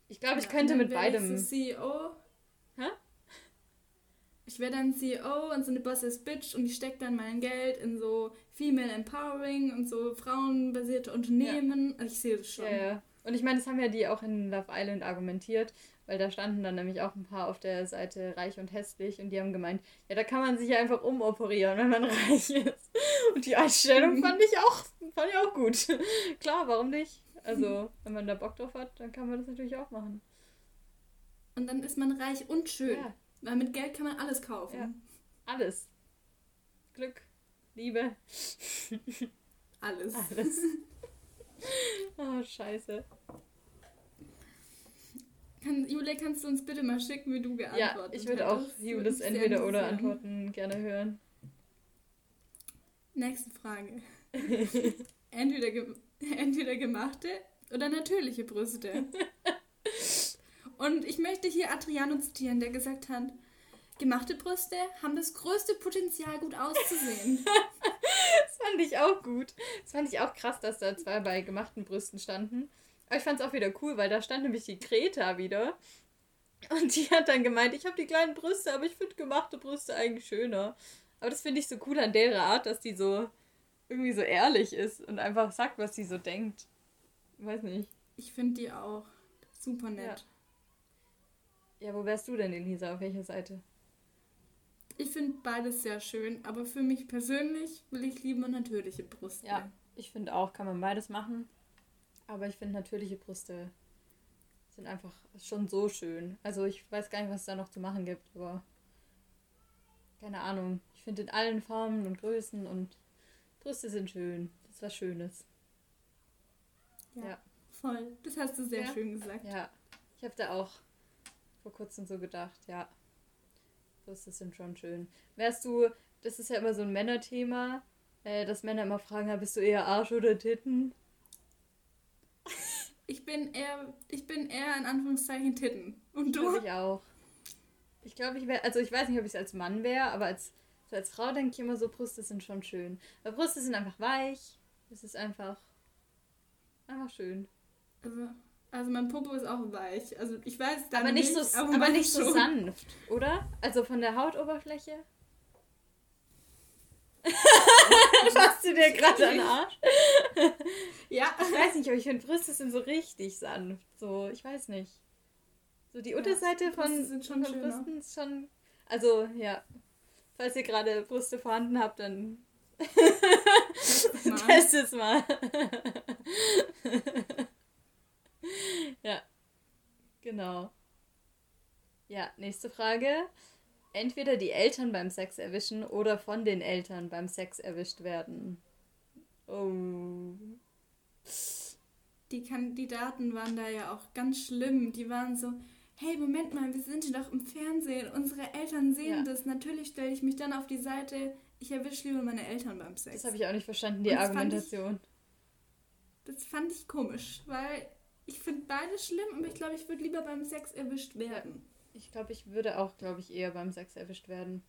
Ich glaube, ich
Ja,
könnte mit
wär ich
beidem.
So CEO. Ich wäre dann CEO und so eine Bosses Bitch und ich stecke dann mein Geld in so Female Empowering und so frauenbasierte Unternehmen. Also ich sehe das schon.
Ja, ja. Und ich meine, das haben ja die auch in Love Island argumentiert, weil da standen dann nämlich auch ein paar auf der Seite reich und hässlich und die haben gemeint, ja, da kann man sich ja einfach umoperieren, wenn man reich ist. Und die Einstellung fand ich auch, fand ich auch gut. Klar, warum nicht? Also, wenn man da Bock drauf hat, dann kann man das natürlich auch machen.
Und dann ist man reich und schön.
Ja,
Weil mit Geld kann man alles kaufen.
Ja. alles. Glück, Liebe,
Alles.
alles. Oh, scheiße.
Kann, Julia, kannst du uns bitte mal schicken, wie du geantwortet
Ja,
hast?
ich würde auch
sehr
entweder oder. Antworten gerne hören.
Nächste Frage. entweder, ge entweder gemachte oder natürliche Brüste. Und ich möchte hier Adriano zitieren, der gesagt hat, gemachte Brüste haben das größte Potenzial, gut auszusehen.
Das fand ich auch gut. Das fand ich auch krass, dass da zwei bei gemachten Brüsten standen. Aber ich fand es auch wieder cool, weil da stand nämlich die Greta wieder. Und die hat dann gemeint, ich habe die kleinen Brüste, aber ich finde gemachte Brüste eigentlich schöner. Aber das finde ich so cool an der Art, dass die so irgendwie so ehrlich ist und einfach sagt, was sie so denkt. Weiß nicht.
Ich finde die auch super nett.
Ja, wo wärst du denn, Elisa? Auf welcher Seite?
Ich finde beides sehr schön, aber für mich persönlich will ich lieber natürliche Brüste.
Ja, ich finde auch, kann man beides machen. Aber ich finde natürliche Brüste sind einfach schon so schön. Also ich weiß gar nicht, was es da noch zu machen gibt, aber keine Ahnung. Ich finde in allen Formen und Größen und Brüste sind schön. Das ist was Schönes.
Ja.
Ja.
Voll. Das hast du sehr
Ja.
schön gesagt.
Ja, ich habe da auch vor kurzem so gedacht, ja, Brüste sind schon schön. Wärst du, das ist ja immer so ein Männerthema, äh, dass Männer immer fragen, ja, bist du eher Arsch oder Titten?
Ich bin eher, ich bin eher in Anführungszeichen Titten. Und du?
Ich auch. Ich glaube, ich wäre, also ich weiß nicht, ob ich es als Mann wäre, aber als, so als Frau denke ich immer so, Brüste sind schon schön. Weil Brüste sind einfach weich. Es ist einfach, einfach schön.
Also, also mein Popo ist auch weich. Also ich weiß dann
Aber nicht, so, aber
man
nicht so sanft, oder? Also von der Hautoberfläche. Fasst du dir gerade an den Arsch?
Ja.
Ich weiß nicht, aber ich finde Brüste sind so richtig sanft. So, ich weiß nicht. So die Unterseite von,
Brüste sind schon
von
schöner.
Brüsten ist schon. Also, ja. Falls ihr gerade Brüste vorhanden habt, dann
Mal.
testet es mal. ja. Genau. Ja, nächste Frage. Entweder die Eltern beim Sex erwischen oder von den Eltern beim Sex erwischt werden. Oh.
Die Kandidaten waren da ja auch ganz schlimm. Die waren so, hey, Moment mal, wir sind hier doch im Fernsehen. Unsere Eltern sehen
Ja.
das. Natürlich stelle ich mich dann auf die Seite, ich erwische lieber meine Eltern beim Sex.
Das habe ich auch nicht verstanden, die
das fand
Argumentation.
Das fand ich komisch, weil ich finde beide schlimm, aber ich glaube, ich würde lieber beim Sex erwischt werden.
Ich glaube, ich würde auch, glaube ich, eher beim Sex erwischt werden.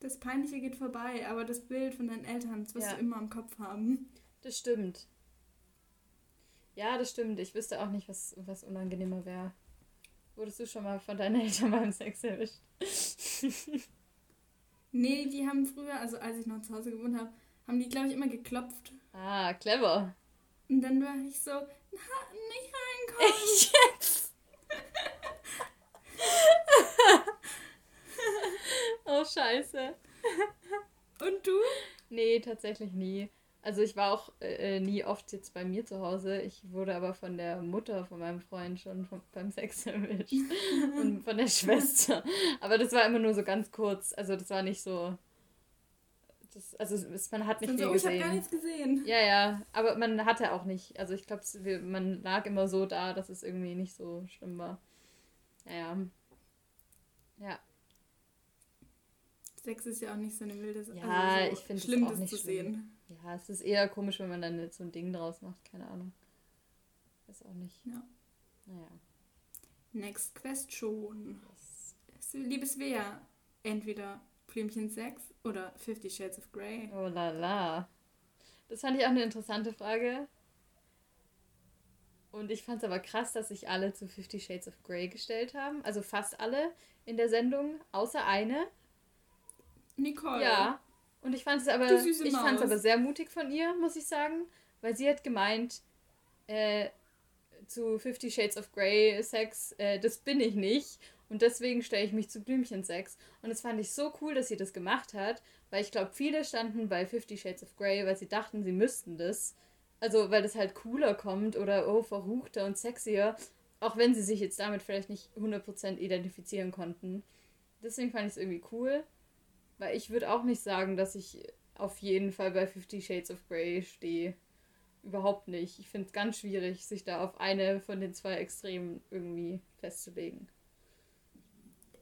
Das Peinliche geht vorbei, aber das Bild von deinen Eltern, das wirst
Ja.
du immer im Kopf haben.
Das stimmt. Ja, das stimmt. Ich wüsste auch nicht, was, was unangenehmer wäre. Wurdest du schon mal von deinen Eltern beim Sex erwischt?
Nee, die haben früher, also als ich noch zu Hause gewohnt habe, haben die, glaube ich, immer geklopft.
Ah, clever.
Und dann war ich so, na, nicht reinkommen.
Echt jetzt? oh, scheiße.
Und du?
Nee, tatsächlich nie. Also ich war auch äh, nie oft jetzt bei mir zu Hause. Ich wurde aber von der Mutter von meinem Freund schon vom, beim Sex erwischt. Und von der Schwester. Aber das war immer nur so ganz kurz. Also das war nicht so. Das, also es, man hat nicht viel
so, oh, ich habe
gesehen.
gar nichts gesehen.
Ja, ja, aber man hatte auch nicht. Also ich glaube, man lag immer so da, dass es irgendwie nicht so schlimm war. Naja. Ja.
Sex ist ja auch nicht so eine wilde Sache.
Ja,
also so
ich finde es
schlimm,
auch
das
nicht
zu
schlimm.
sehen.
Ja, es ist eher komisch, wenn man dann so ein Ding draus macht. Keine Ahnung. Weiß auch nicht.
Ja.
Naja.
Next question. Liebes Wer, entweder Blümchen Sex oder Fifty Shades of Grey.
oh la la. Das fand ich auch eine interessante Frage. Und ich fand es aber krass, dass sich alle zu Fifty Shades of Grey gestellt haben. Also fast alle in der Sendung, außer eine.
Nicole.
Ja. Und ich fand es aber, ich aber sehr mutig von ihr, muss ich sagen, weil sie hat gemeint, äh, zu Fifty Shades of Grey Sex, äh, das bin ich nicht. Und deswegen stelle ich mich zu Blümchensex. Und das fand ich so cool, dass sie das gemacht hat, weil ich glaube, viele standen bei Fifty Shades of Grey, weil sie dachten, sie müssten das. Also, weil das halt cooler kommt oder oh, verruchter und sexier. Auch wenn sie sich jetzt damit vielleicht nicht 100% identifizieren konnten. Deswegen fand ich es irgendwie cool. Weil ich würde auch nicht sagen, dass ich auf jeden Fall bei Fifty Shades of Grey stehe. Überhaupt nicht. Ich finde es ganz schwierig, sich da auf eine von den zwei Extremen irgendwie festzulegen.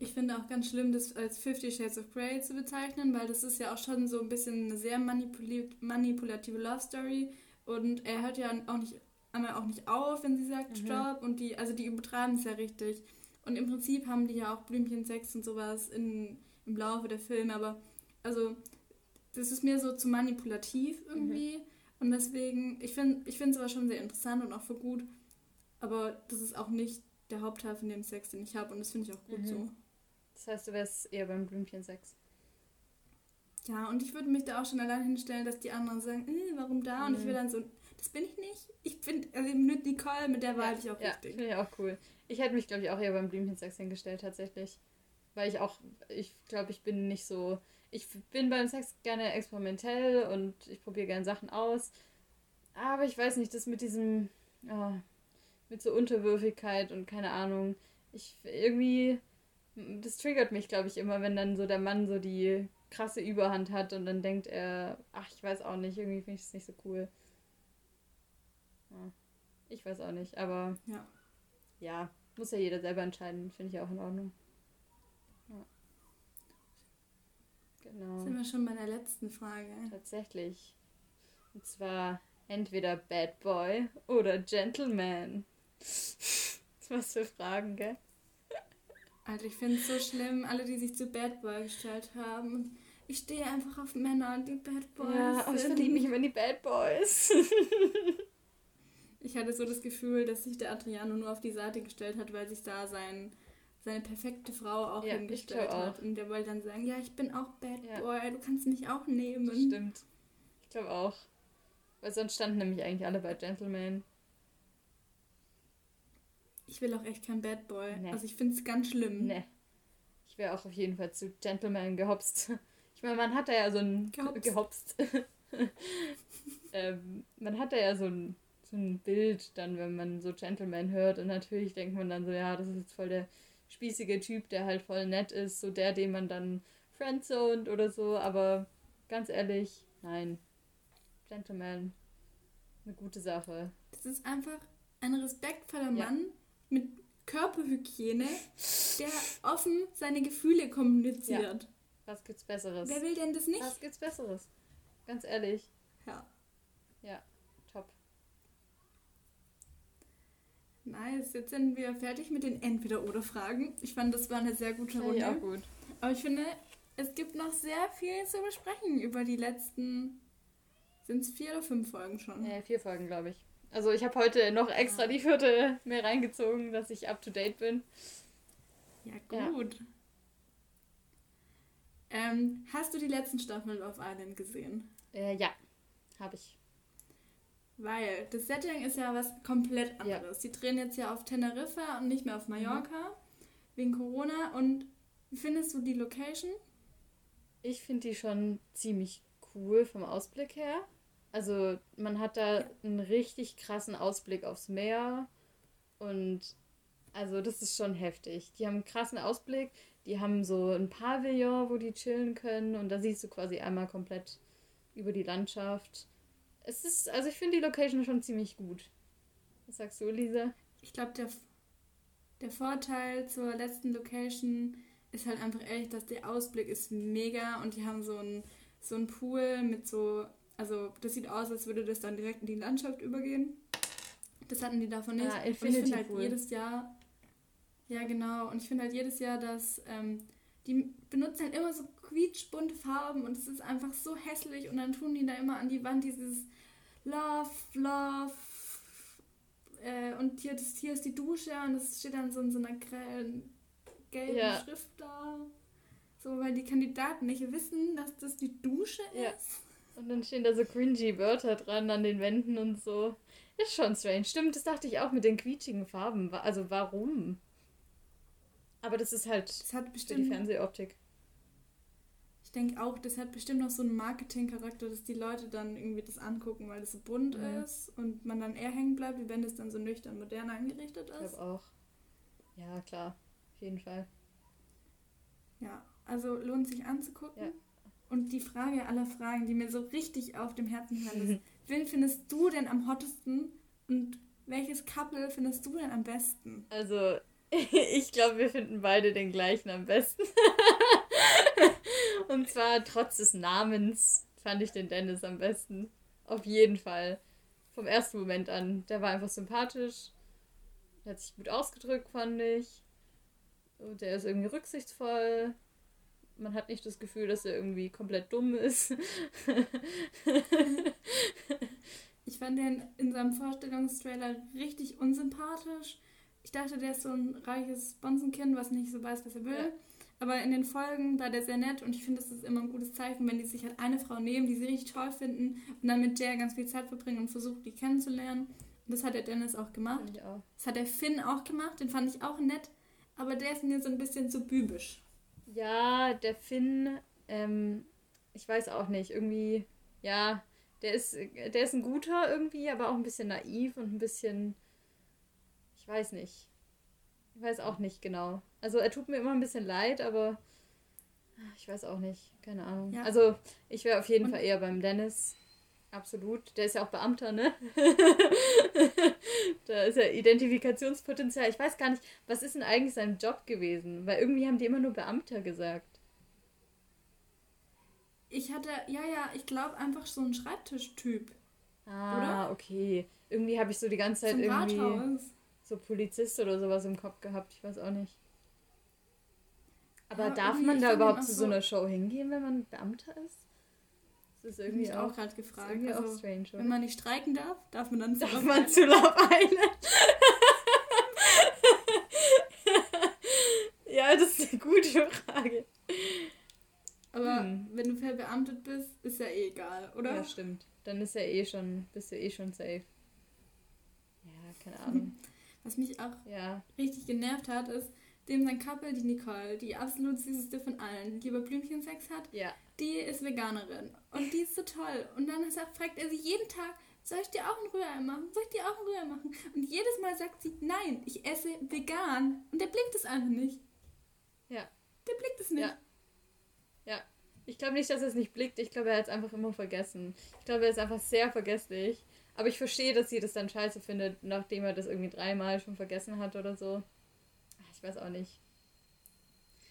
Ich finde auch ganz schlimm, das als Fifty Shades of Grey zu bezeichnen, weil das ist ja auch schon so ein bisschen eine sehr manipulative Love Story. Und er hört ja auch nicht, einmal auch nicht auf, wenn sie sagt
Mhm.
Stopp. Und die, also die übertreiben es ja richtig. Und im Prinzip haben die ja auch Blümchensex und sowas in, im Laufe der Filme, aber also das ist mir so zu manipulativ irgendwie. Und deswegen, ich finde ich es aber schon sehr interessant und auch für gut. Aber das ist auch nicht der Hauptteil von dem Sex, den ich habe. Und das finde ich auch gut
Mhm.
so.
Das heißt, du wärst eher beim Blümchensex.
Ja, und ich würde mich da auch schon allein hinstellen, dass die anderen sagen, äh, warum da? Und ich
Mhm.
will dann so, das bin ich nicht. Ich bin, also mit Nicole, mit der war ich auch
ja,
richtig.
finde ich auch cool. Ich hätte mich, glaube ich, auch eher beim Blümchensex hingestellt, tatsächlich. Weil ich auch, ich glaube, ich bin nicht so. Ich bin beim Sex gerne experimentell und ich probiere gerne Sachen aus. Aber ich weiß nicht, das mit diesem. ja, mit so Unterwürfigkeit und keine Ahnung. Ich irgendwie. Das triggert mich, glaube ich, immer, wenn dann so der Mann so die krasse Überhand hat und dann denkt er, ach, ich weiß auch nicht, irgendwie finde ich es nicht so cool. Ja, ich weiß auch nicht, aber
Ja.
ja, muss ja jeder selber entscheiden, finde ich auch in Ordnung. Ja. Genau.
Sind wir schon bei der letzten Frage.
Tatsächlich. Und zwar entweder Bad Boy oder Gentleman. Was für Fragen, gell?
Alter, ich finde es so schlimm, alle, die sich zu Bad Boy gestellt haben. Und ich stehe einfach auf Männer, die Bad Boys
ja, aber ich verliebe mich immer in die Bad Boys.
Ich hatte so das Gefühl, dass sich der Adriano nur auf die Seite gestellt hat, weil sich da sein, seine perfekte Frau auch
Ja,
hingestellt
auch.
hat. Und der wollte dann sagen, ja, ich bin auch Bad
Ja.
Boy, du kannst mich auch nehmen.
Stimmt. Ich glaube auch. Weil sonst standen nämlich eigentlich alle bei Gentleman.
Ich will auch echt kein Bad Boy.
Nee.
Also ich finde es ganz schlimm.
Ne. Ich wäre auch auf jeden Fall zu Gentleman gehopst. Ich meine, man hat da ja so ein
Gehopst.
gehopst. ähm, man hat da ja so ein, so ein Bild dann, wenn man so Gentleman hört. Und natürlich denkt man dann so, ja, das ist jetzt voll der spießige Typ, der halt voll nett ist. So der, den man dann friendzoned oder so. Aber ganz ehrlich, nein. Gentleman. Eine gute Sache.
Das ist einfach ein respektvoller
Ja.
Mann mit Körperhygiene, der offen seine Gefühle kommuniziert.
Was gibt's Besseres?
Wer will denn das nicht?
Was gibt's Besseres? Ganz ehrlich.
Ja.
Ja, top.
Nice, jetzt sind wir fertig mit den Entweder-Oder-Fragen. Ich fand, das war eine sehr gute Runde.
auch gut.
Aber ich finde, es gibt noch sehr viel zu besprechen über die letzten. Sind es vier oder fünf Folgen schon?
Äh, vier Folgen, glaube ich. Also ich habe heute noch extra die vierte mehr reingezogen, dass ich up to date bin.
Ja,
Ja.
gut. Ähm, hast du die letzten Staffeln Love Island gesehen?
Äh, ja, habe ich.
Weil das Setting ist ja was komplett
Ja.
anderes. Die drehen jetzt ja auf Teneriffa und nicht mehr auf Mallorca wegen Corona. Und wie findest du die Location?
Ich finde die schon ziemlich cool vom Ausblick her. Also man hat da einen richtig krassen Ausblick aufs Meer und also das ist schon heftig. Die haben einen krassen Ausblick, die haben so ein Pavillon, wo die chillen können und da siehst du quasi einmal komplett über die Landschaft. Es ist, also ich finde die Location schon ziemlich gut. Was sagst du, Lisa?
Ich glaube, der, der Vorteil zur letzten Location ist halt einfach ehrlich, dass der Ausblick ist mega und die haben so einen so einen Pool mit so, also das sieht aus, als würde das dann direkt in die Landschaft übergehen. Das hatten die davon nicht.
Ah,
und ich finde halt
Pool.
jedes Jahr, ja genau, und ich finde halt jedes Jahr, dass ähm, die benutzen halt immer so quietschbunte Farben und es ist einfach so hässlich und dann tun die da immer an die Wand dieses Love, Love, äh, und hier, das, hier ist die Dusche und das steht dann so in so einer grellen, gelben
Ja.
Schrift da. So, weil die Kandidaten nicht wissen, dass das die Dusche
Ja.
ist.
Und dann stehen da so cringy Wörter dran an den Wänden und so. Ist schon strange. Stimmt, das dachte ich auch mit den quietschigen Farben. Also warum? Aber das ist halt
Das hat
für die
bestimmt,
Fernsehoptik.
ich denke auch, das hat bestimmt noch so einen Marketingcharakter, dass die Leute dann irgendwie das angucken, weil das so bunt
Mhm.
ist und man dann eher hängen bleibt, wie wenn es dann so nüchtern modern eingerichtet
Ich
ist.
glaube auch. Ja, klar. Auf jeden Fall.
Ja, also lohnt sich anzugucken.
Ja.
Und die Frage aller Fragen, die mir so richtig auf dem Herzen brennt, ist, wen findest du denn am hottesten und welches Couple findest du denn am besten?
Also, ich glaube, wir finden beide den gleichen am besten. und zwar trotz des Namens fand ich den Dennis am besten. Auf jeden Fall. Vom ersten Moment an. Der war einfach sympathisch. Der hat sich gut ausgedrückt, fand ich. Und der ist irgendwie rücksichtsvoll. Man hat nicht das Gefühl, dass er irgendwie komplett dumm ist.
Ich fand den in seinem Vorstellungstrailer richtig unsympathisch. Ich dachte, der ist so ein reiches Bonzenkind, was nicht so weiß, was er will.
Ja.
Aber in den Folgen war der sehr nett und ich finde, das ist immer ein gutes Zeichen, wenn die sich halt eine Frau nehmen, die sie richtig toll finden und dann mit der ganz viel Zeit verbringen und versuchen, die kennenzulernen. Und das hat der Dennis auch gemacht.
Auch.
Das hat der Finn auch gemacht, den fand ich auch nett. Aber der ist mir so ein bisschen zu bübisch.
Ja, der Finn, ähm, ich weiß auch nicht, irgendwie, ja, der ist, der ist ein guter irgendwie, aber auch ein bisschen naiv und ein bisschen, ich weiß nicht. Ich weiß auch nicht genau. Also er tut mir immer ein bisschen leid, aber ich weiß auch nicht, keine Ahnung.
Ja.
Also ich wäre auf jeden
Und-
Fall eher beim Dennis. Absolut. Der ist ja auch Beamter, ne? da ist ja Identifikationspotenzial. Ich weiß gar nicht, was ist denn eigentlich sein Job gewesen? Weil irgendwie haben die immer nur Beamter gesagt.
Ich hatte, ja, ja, ich glaube einfach so ein Schreibtischtyp.
Ah, okay. Irgendwie habe ich so die ganze Zeit
Zum
irgendwie
Rathaus.
so Polizist oder sowas im Kopf gehabt. Ich weiß auch nicht. Aber
Ja,
darf man da überhaupt zu so
so-
einer Show hingehen, wenn man Beamter ist? Das ist irgendwie
ich
auch,
auch gerade gefragt.
irgendwie auch
Also,
strange, oder?
wenn man nicht streiken darf, darf man dann
Darf
zu
man zu Love Island? ja, das ist eine gute Frage.
Aber
Hm.
wenn du verbeamtet bist, ist ja eh egal, oder?
Ja, stimmt. Dann ist ja eh schon, bist du eh schon safe. Ja, keine Ahnung.
Was mich auch
Ja,
richtig genervt hat, ist, dem sein Couple, die Nicole, die absolut süßeste von allen, die über Blümchensex hat,
ja.
die ist Veganerin. Und die ist so toll. Und dann sagt, fragt er sie jeden Tag, soll ich dir auch ein Rührei machen? Soll ich dir auch ein Rührei machen? Und jedes Mal sagt sie, nein, ich esse vegan. Und der blickt es einfach nicht.
Ja.
Der blickt es nicht.
Ja. Ja. Ich glaube nicht, dass er es nicht blickt. Ich glaube, er hat es einfach immer vergessen. Ich glaube, er ist einfach sehr vergesslich. Aber ich verstehe, dass sie das dann scheiße findet, nachdem er das irgendwie dreimal schon vergessen hat oder so. Ich weiß auch nicht.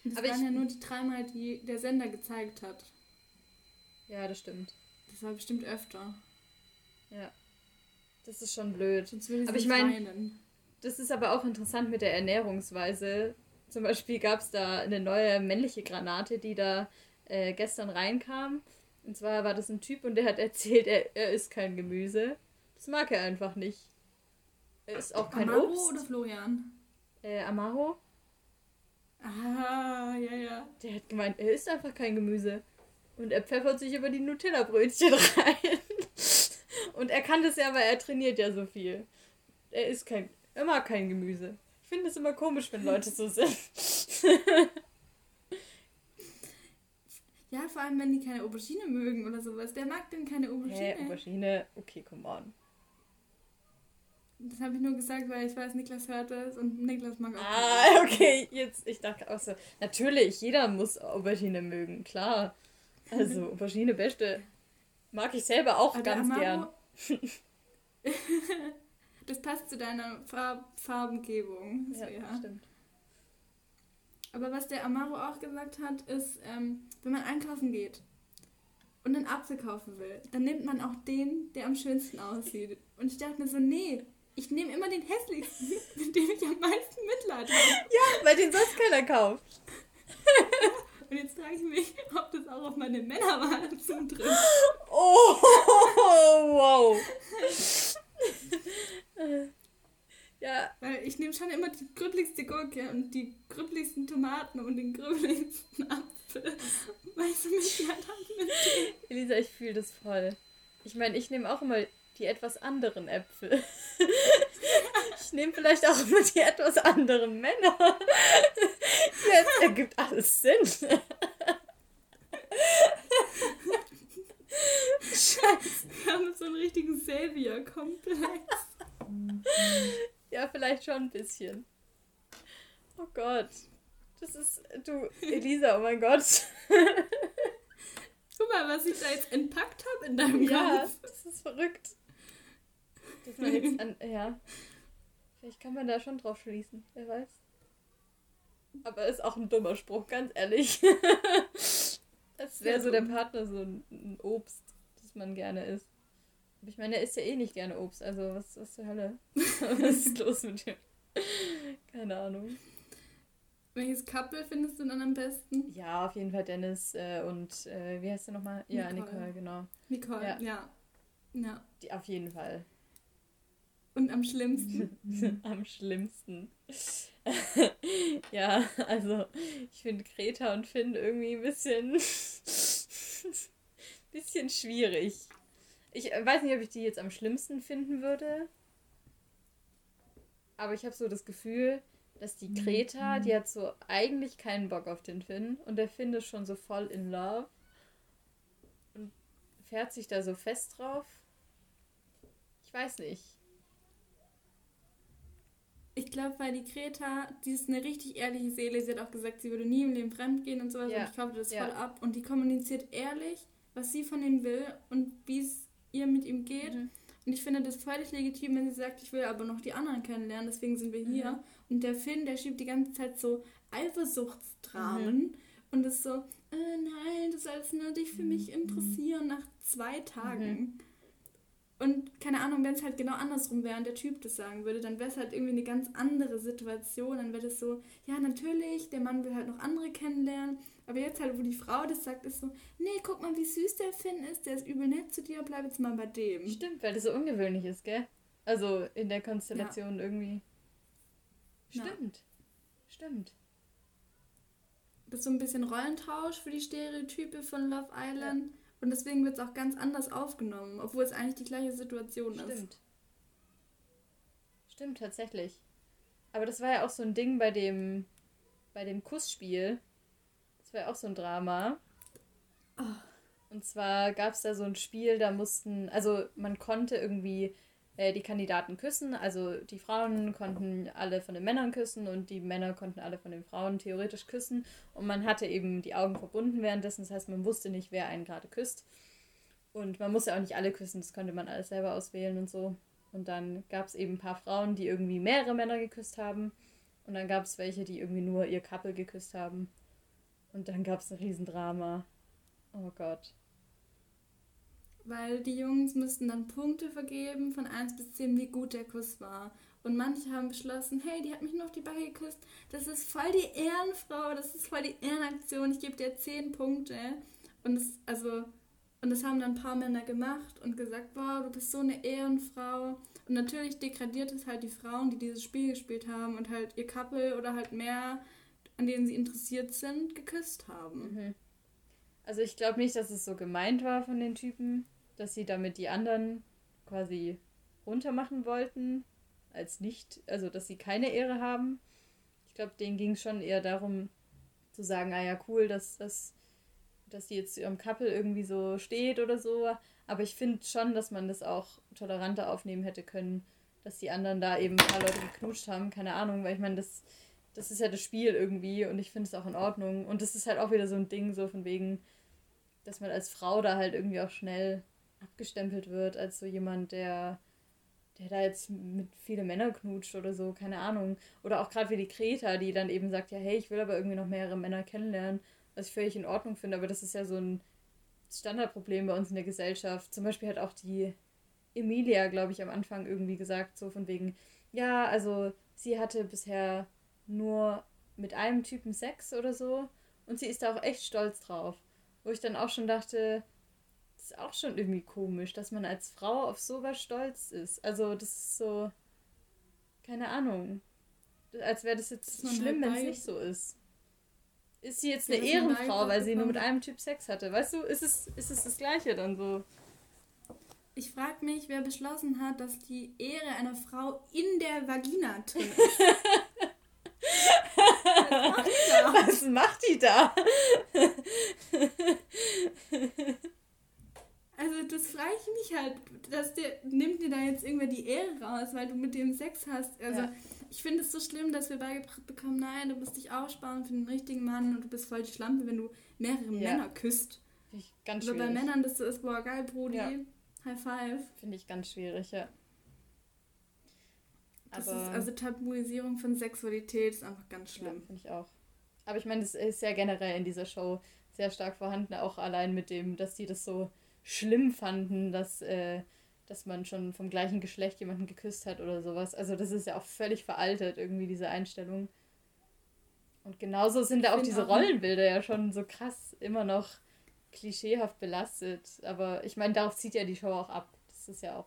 Das
Aber
waren
ich-
ja nur die dreimal, die der Sender gezeigt hat.
Ja, das stimmt.
Das war bestimmt öfter.
Ja. Das ist schon blöd.
Sonst
Aber ich
nicht
mein-
weinen.
Das ist aber auch interessant mit der Ernährungsweise. Zum Beispiel gab es da eine neue männliche Granate, die da äh, gestern reinkam. Und zwar war das ein Typ und der hat erzählt, er, er isst kein Gemüse. Das mag er einfach nicht. Er isst auch kein
Amaro
Obst.
oder Florian?
Äh, Amaro,
Ah, ja, ja.
der hat gemeint, er isst einfach kein Gemüse. Und er pfeffert sich über die Nutella-Brötchen rein. Und er kann das ja, aber er trainiert ja so viel. Er isst kein, er mag kein Gemüse. Ich finde es immer komisch, wenn Leute so sind.
Ja, vor allem, wenn die keine Aubergine mögen oder sowas. Der mag denn keine Aubergine.
Hä, Aubergine? Okay, come on.
Das habe ich nur gesagt, weil ich weiß, Niklas hört das und Niklas mag auch.
Ah, okay, jetzt, ich dachte auch so, natürlich, jeder muss Aubergine mögen, klar. Also, Aubergine beste. Mag ich selber auch
Aber
ganz gern.
Das passt zu deiner Farb Farbengebung. So,
Ja,
ja.
stimmt.
Aber was der Amaro auch gesagt hat, ist, ähm, wenn man einkaufen geht und einen Apfel kaufen will, dann nimmt man auch den, der am schönsten aussieht. Und ich dachte mir so, nee, ich nehme immer den hässlichsten, mit dem ich am meisten Mitleid habe.
Ja, weil den sonst keiner kauft.
Und jetzt frage ich mich, ob das auch auf meine Männerwahl zutrifft.
Oh, wow. ja,
Weil ich nehme schon immer die grübbeligste Gurke und die grübbeligsten Tomaten und den grübbeligsten Apfel. Weißt du mich ja dann mit dem.
Elisa, ich fühle das voll. Ich meine, ich nehme auch immer die etwas anderen Äpfel. Ich nehme vielleicht auch immer die etwas anderen Männer. Jetzt ergibt alles Sinn.
Wir haben so einen richtigen Savior-Komplex.
Ja, vielleicht schon ein bisschen. Oh Gott. Das ist. Du, Elisa, oh mein Gott.
Guck mal, was ich da jetzt entpackt habe in deinem
Ja,
Kopf.
das ist verrückt. Dass man jetzt an. Ja. Vielleicht kann man da schon drauf schließen, wer weiß. Aber ist auch ein dummer Spruch, ganz ehrlich. Als wäre so der Partner so ein, Obst, das man gerne isst. Aber ich meine, er isst ja eh nicht gerne Obst, also was, was zur Hölle? was ist los mit dem? Keine Ahnung.
Welches Couple findest du dann am besten?
Ja, auf jeden Fall Dennis äh, und äh, wie heißt der nochmal? Ja,
Nicole.
Nicole, genau.
Nicole,
Ja.
ja. ja.
Die, auf jeden Fall.
Und am schlimmsten?
Am schlimmsten. ja, also ich finde Greta und Finn irgendwie ein bisschen, bisschen schwierig. Ich weiß nicht, ob ich die jetzt am schlimmsten finden würde. Aber ich habe so das Gefühl, dass die Greta, die hat so eigentlich keinen Bock auf den Finn und der Finn ist schon so voll in love und fährt sich da so fest drauf. Ich weiß nicht.
Ich glaube, weil die Greta, die ist eine richtig ehrliche Seele. Sie hat auch gesagt, sie würde nie im Leben fremd gehen und sowas.
Ja.
Und ich kaufe das
Ja.
voll ab. Und die kommuniziert ehrlich, was sie von ihm will und wie es ihr mit ihm geht.
Mhm.
Und ich finde das völlig legitim, wenn sie sagt, ich will aber noch die anderen kennenlernen, deswegen sind wir hier.
Mhm.
Und der Finn, der schiebt die ganze Zeit so Eifersuchtsdramen
Mhm.
und ist so, äh, nein, du sollst nur dich für mich
Mhm.
interessieren nach zwei Tagen. Und keine Ahnung, wenn es halt genau andersrum wäre und der Typ das sagen würde, dann wäre es halt irgendwie eine ganz andere Situation. Dann wäre das so, ja, natürlich, der Mann will halt noch andere kennenlernen. Aber jetzt halt, wo die Frau das sagt, ist so, nee, guck mal, wie süß der Finn ist, der ist übel nett zu dir, bleib jetzt mal bei dem.
Stimmt, weil das so ungewöhnlich ist, gell? Also in der Konstellation irgendwie.
Ja.
Stimmt. Stimmt.
das ist so ein bisschen Rollentausch für die Stereotype von Love Island. Ja. Und deswegen wird es auch ganz anders aufgenommen, obwohl es eigentlich die gleiche Situation
Stimmt.
ist.
Stimmt. Stimmt, tatsächlich. Aber das war ja auch so ein Ding bei dem, bei dem Kussspiel. Das war ja auch so ein Drama. Oh. Und zwar gab es da so ein Spiel, da mussten, also man konnte irgendwie äh, die Kandidaten küssen. Also die Frauen konnten alle von den Männern küssen und die Männer konnten alle von den Frauen theoretisch küssen. Und man hatte eben die Augen verbunden währenddessen. Das heißt, man wusste nicht, wer einen gerade küsst. Und man musste auch nicht alle küssen, das konnte man alles selber auswählen und so. Und dann gab es eben ein paar Frauen, die irgendwie mehrere Männer geküsst haben. Und dann gab es welche, die irgendwie nur ihr Couple geküsst haben. Und dann gab es ein Riesendrama. Oh Gott.
Weil die Jungs müssten dann Punkte vergeben von 1 bis 10, wie gut der Kuss war. Und manche haben beschlossen, hey, die hat mich nur auf die Backe geküsst. Das ist voll die Ehrenfrau, das ist voll die Ehrenaktion. Ich gebe dir 10 Punkte. Und das, also, und das haben dann ein paar Männer gemacht und gesagt, wow, du bist so eine Ehrenfrau. Und natürlich degradiert es halt die Frauen, die dieses Spiel gespielt haben und halt ihr Couple oder halt mehr, an denen sie interessiert sind, geküsst haben.
Mhm. Also ich glaube nicht, dass es so gemeint war von den Typen, dass sie damit die anderen quasi runtermachen wollten, als nicht, also dass sie keine Ehre haben. Ich glaube, denen ging es schon eher darum zu sagen, ah ja, cool, dass, dass, dass die jetzt zu ihrem Couple irgendwie so steht oder so. Aber ich finde schon, dass man das auch toleranter aufnehmen hätte können, dass die anderen da eben ein paar Leute geknutscht haben, keine Ahnung, weil ich meine, das, das ist ja das Spiel irgendwie und ich finde es auch in Ordnung. Und das ist halt auch wieder so ein Ding, so von wegen, dass man als Frau da halt irgendwie auch schnell abgestempelt wird als so jemand, der, der da jetzt mit viele Männer knutscht oder so, keine Ahnung. Oder auch gerade wie die Kreta, die dann eben sagt, ja, hey, ich will aber irgendwie noch mehrere Männer kennenlernen, was ich völlig in Ordnung finde, aber das ist ja so ein Standardproblem bei uns in der Gesellschaft. Zum Beispiel hat auch die Emilia, glaube ich, am Anfang irgendwie gesagt, so von wegen, ja, also sie hatte bisher nur mit einem Typen Sex oder so und sie ist da auch echt stolz drauf. Wo ich dann auch schon dachte, das ist auch schon irgendwie komisch, dass man als Frau auf sowas stolz ist. Also, das ist so. Keine Ahnung. Als wäre das jetzt das schlimm, wenn es nicht so ist. Ist sie jetzt eine Ehrenfrau, weil sie nur mit einem Typ Sex hatte? Weißt du, ist es, ist es das Gleiche dann so?
Ich frage mich, wer beschlossen hat, dass die Ehre einer Frau in der Vagina drin ist.
Was macht die da?
Also das frage ich mich halt, dass der nimmt dir da jetzt irgendwer die Ehre raus, weil du mit dem Sex hast. Also ja. ich finde es so schlimm, dass wir beigebracht bekommen, nein, du musst dich aufsparen für den richtigen Mann und du bist voll die Schlampe, wenn du mehrere ja. Männer küsst. Finde ich ganz schwierig. Oder bei Männern das so ist, boah, geil, Brudi, ja. High Five.
Finde ich ganz schwierig, ja.
Das ist also Tabuisierung von Sexualität ist einfach ganz schlimm.
Ja, finde ich auch. Aber ich meine, das ist ja generell in dieser Show sehr stark vorhanden, auch allein mit dem, dass sie das so schlimm fanden, dass, äh, dass man schon vom gleichen Geschlecht jemanden geküsst hat oder sowas. Also das ist ja auch völlig veraltet, irgendwie diese Einstellung. Und genauso sind da auch diese Rollenbilder ja schon so krass immer noch klischeehaft belastet. Aber ich meine, darauf zieht ja die Show auch ab. Das ist ja auch.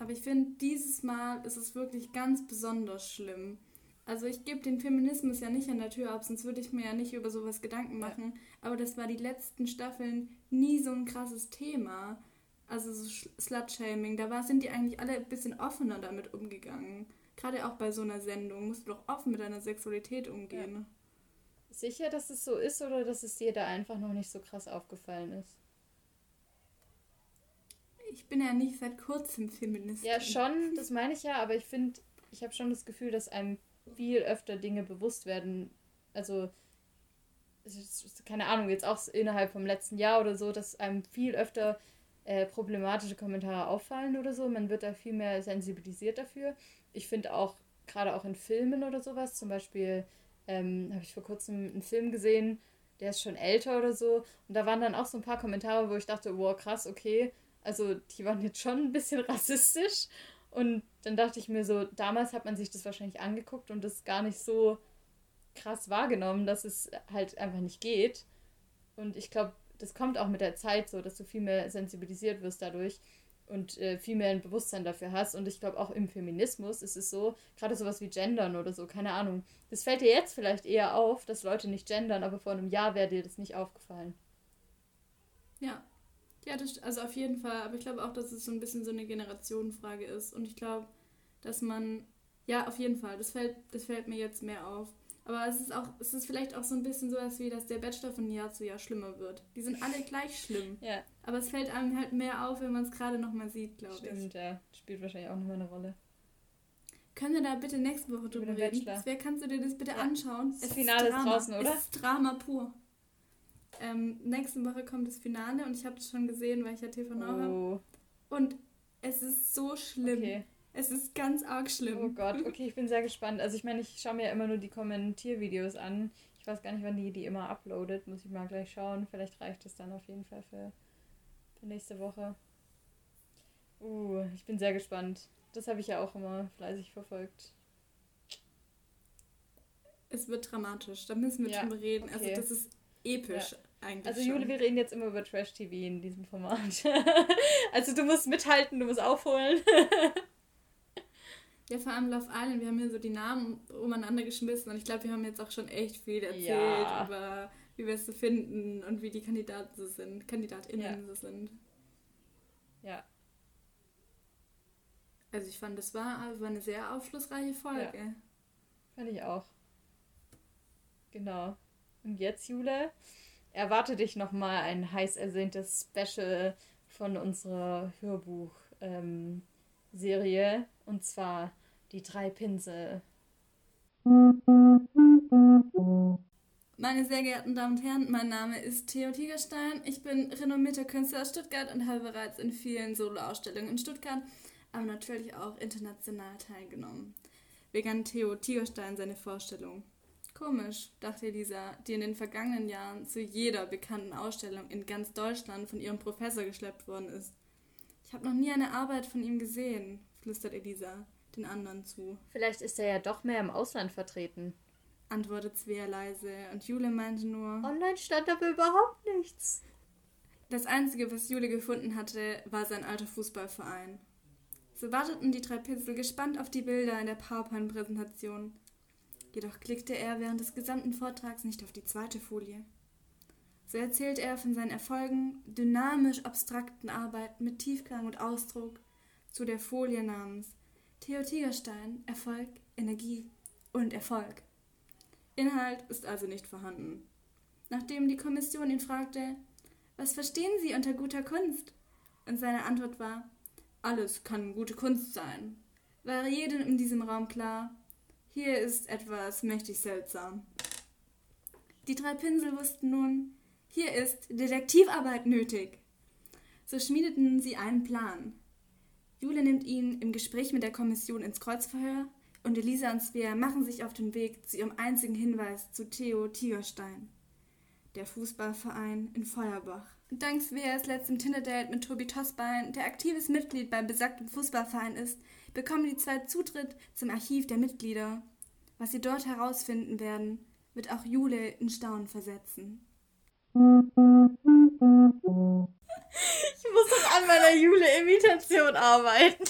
Aber ich finde, dieses Mal ist es wirklich ganz besonders schlimm. Also ich gebe den Feminismus ja nicht an der Tür ab, sonst würde ich mir ja nicht über sowas Gedanken machen. Ja. Aber das war die letzten Staffeln nie so ein krasses Thema. Also so Slut-Shaming, da war, sind die eigentlich alle ein bisschen offener damit umgegangen. Gerade auch bei so einer Sendung musst du doch offen mit deiner Sexualität umgehen. Ja.
Sicher, dass es so ist oder dass es dir da einfach noch nicht so krass aufgefallen ist?
Ich bin ja nicht seit kurzem Feministin.
Ja, schon, das meine ich ja, aber ich finde, ich habe schon das Gefühl, dass einem viel öfter Dinge bewusst werden. Also, keine Ahnung, jetzt auch innerhalb vom letzten Jahr oder so, dass einem viel öfter äh, problematische Kommentare auffallen oder so. Man wird da viel mehr sensibilisiert dafür. Ich finde auch, gerade auch in Filmen oder sowas, zum Beispiel ähm, habe ich vor kurzem einen Film gesehen, der ist schon älter oder so. Und da waren dann auch so ein paar Kommentare, wo ich dachte, wow, krass, okay. Also die waren jetzt schon ein bisschen rassistisch. Und dann dachte ich mir so, damals hat man sich das wahrscheinlich angeguckt und das gar nicht so krass wahrgenommen, dass es halt einfach nicht geht. Und ich glaube, das kommt auch mit der Zeit so, dass du viel mehr sensibilisiert wirst dadurch. und äh, viel mehr ein Bewusstsein dafür hast. Und ich glaube auch im Feminismus ist es so, gerade sowas wie Gendern oder so, keine Ahnung. Das fällt dir jetzt vielleicht eher auf, dass Leute nicht gendern, aber vor einem Jahr wäre dir das nicht aufgefallen.
Ja. Ja, das, also auf jeden Fall. Aber ich glaube auch, dass es so ein bisschen so eine Generationenfrage ist. Und ich glaube, dass man, ja, auf jeden Fall, das fällt, das fällt mir jetzt mehr auf. Aber es ist auch, es ist vielleicht auch so ein bisschen so, als wie, dass der Bachelor von Jahr zu Jahr schlimmer wird. Die sind alle gleich schlimm.
Ja.
Aber es fällt einem halt mehr auf, wenn man es gerade nochmal sieht, glaube ich.
Stimmt, ja. Spielt wahrscheinlich auch nochmal eine Rolle.
Können wir da bitte nächste Woche drüber
den
reden?
Bachelor.
Wer kannst du dir das bitte
Ja.
anschauen?
Das Finale ist
Drama.
draußen, oder?
Es ist Drama pur. Ähm, nächste Woche kommt das Finale und ich habe es schon gesehen, weil ich ja TV Now habe.
Oh,
Und es ist so schlimm.
okay.
Es ist ganz arg schlimm.
Oh Gott, okay, ich bin sehr gespannt. Also ich meine, ich schaue mir ja immer nur die Kommentiervideos an. Ich weiß gar nicht, wann die die immer uploadet. Muss ich mal gleich schauen. Vielleicht reicht es dann auf jeden Fall für, für nächste Woche. Uh, ich bin sehr gespannt. Das habe ich ja auch immer fleißig verfolgt.
Es wird dramatisch, da müssen wir
Ja,
drüber reden.
okay.
Also das ist episch eigentlich.
Also
schon.
Jule, wir reden jetzt immer über Trash-TV in diesem Format. also du musst mithalten, du musst aufholen.
Ja, vor allem Love Island, wir haben hier so die Namen umeinander geschmissen und ich glaube, wir haben jetzt auch schon echt viel erzählt
Ja.
über wie wir es so finden und wie die Kandidaten so sind, KandidatInnen
Ja.
so sind.
Ja,
Also ich fand, das war, war eine sehr aufschlussreiche Folge.
fand ich auch. Genau. Und jetzt, Jule, erwarte dich nochmal ein heiß ersehntes Special von unserer Hörbuch-Serie. und zwar die drei Pinsel.
Meine sehr geehrten Damen und Herren, mein Name ist Theo Tigerstein. Ich bin renommierter Künstler aus Stuttgart und habe bereits in vielen Soloausstellungen in Stuttgart, aber natürlich auch international teilgenommen. Vegan Theo Tigerstein seine Vorstellung. Komisch, dachte Elisa, die in den vergangenen Jahren zu jeder bekannten Ausstellung in ganz Deutschland von ihrem Professor geschleppt worden ist. Ich habe noch nie eine Arbeit von ihm gesehen, flüstert Elisa den anderen zu.
Vielleicht ist er ja doch mehr im Ausland vertreten.
Antwortet Svea leise und Jule meinte nur.
Online stand aber überhaupt nichts.
Das Einzige, was Jule gefunden hatte, war sein alter Fußballverein. So warteten die drei Pinsel gespannt auf die Bilder in der PowerPoint-Präsentation. Jedoch klickte er während des gesamten Vortrags nicht auf die zweite Folie. So erzählte er von seinen Erfolgen, dynamisch abstrakten Arbeiten mit Tiefgang und Ausdruck, zu der Folie namens Theo Tigerstein, Erfolg, Energie und Erfolg. Inhalt ist also nicht vorhanden. Nachdem die Kommission ihn fragte, was verstehen Sie unter guter Kunst? Und seine Antwort war, alles kann gute Kunst sein. War jedem in diesem Raum klar, hier ist etwas mächtig seltsam. Die drei Pinsel wussten nun, hier ist Detektivarbeit nötig. So schmiedeten sie einen Plan. Jule nimmt ihn im Gespräch mit der Kommission ins Kreuzverhör und Elisa und Svea machen sich auf den Weg zu ihrem einzigen Hinweis zu Theo Tigerstein. Der Fußballverein in Feuerbach. Dank Sveas letztem Tinder-Date mit Tobi Tossbein, der aktives Mitglied beim besagten Fußballverein ist, bekommen die zwei Zutritt zum Archiv der Mitglieder. Was sie dort herausfinden werden, wird auch Jule in Staunen versetzen.
Ich muss doch an meiner Jule-Imitation arbeiten.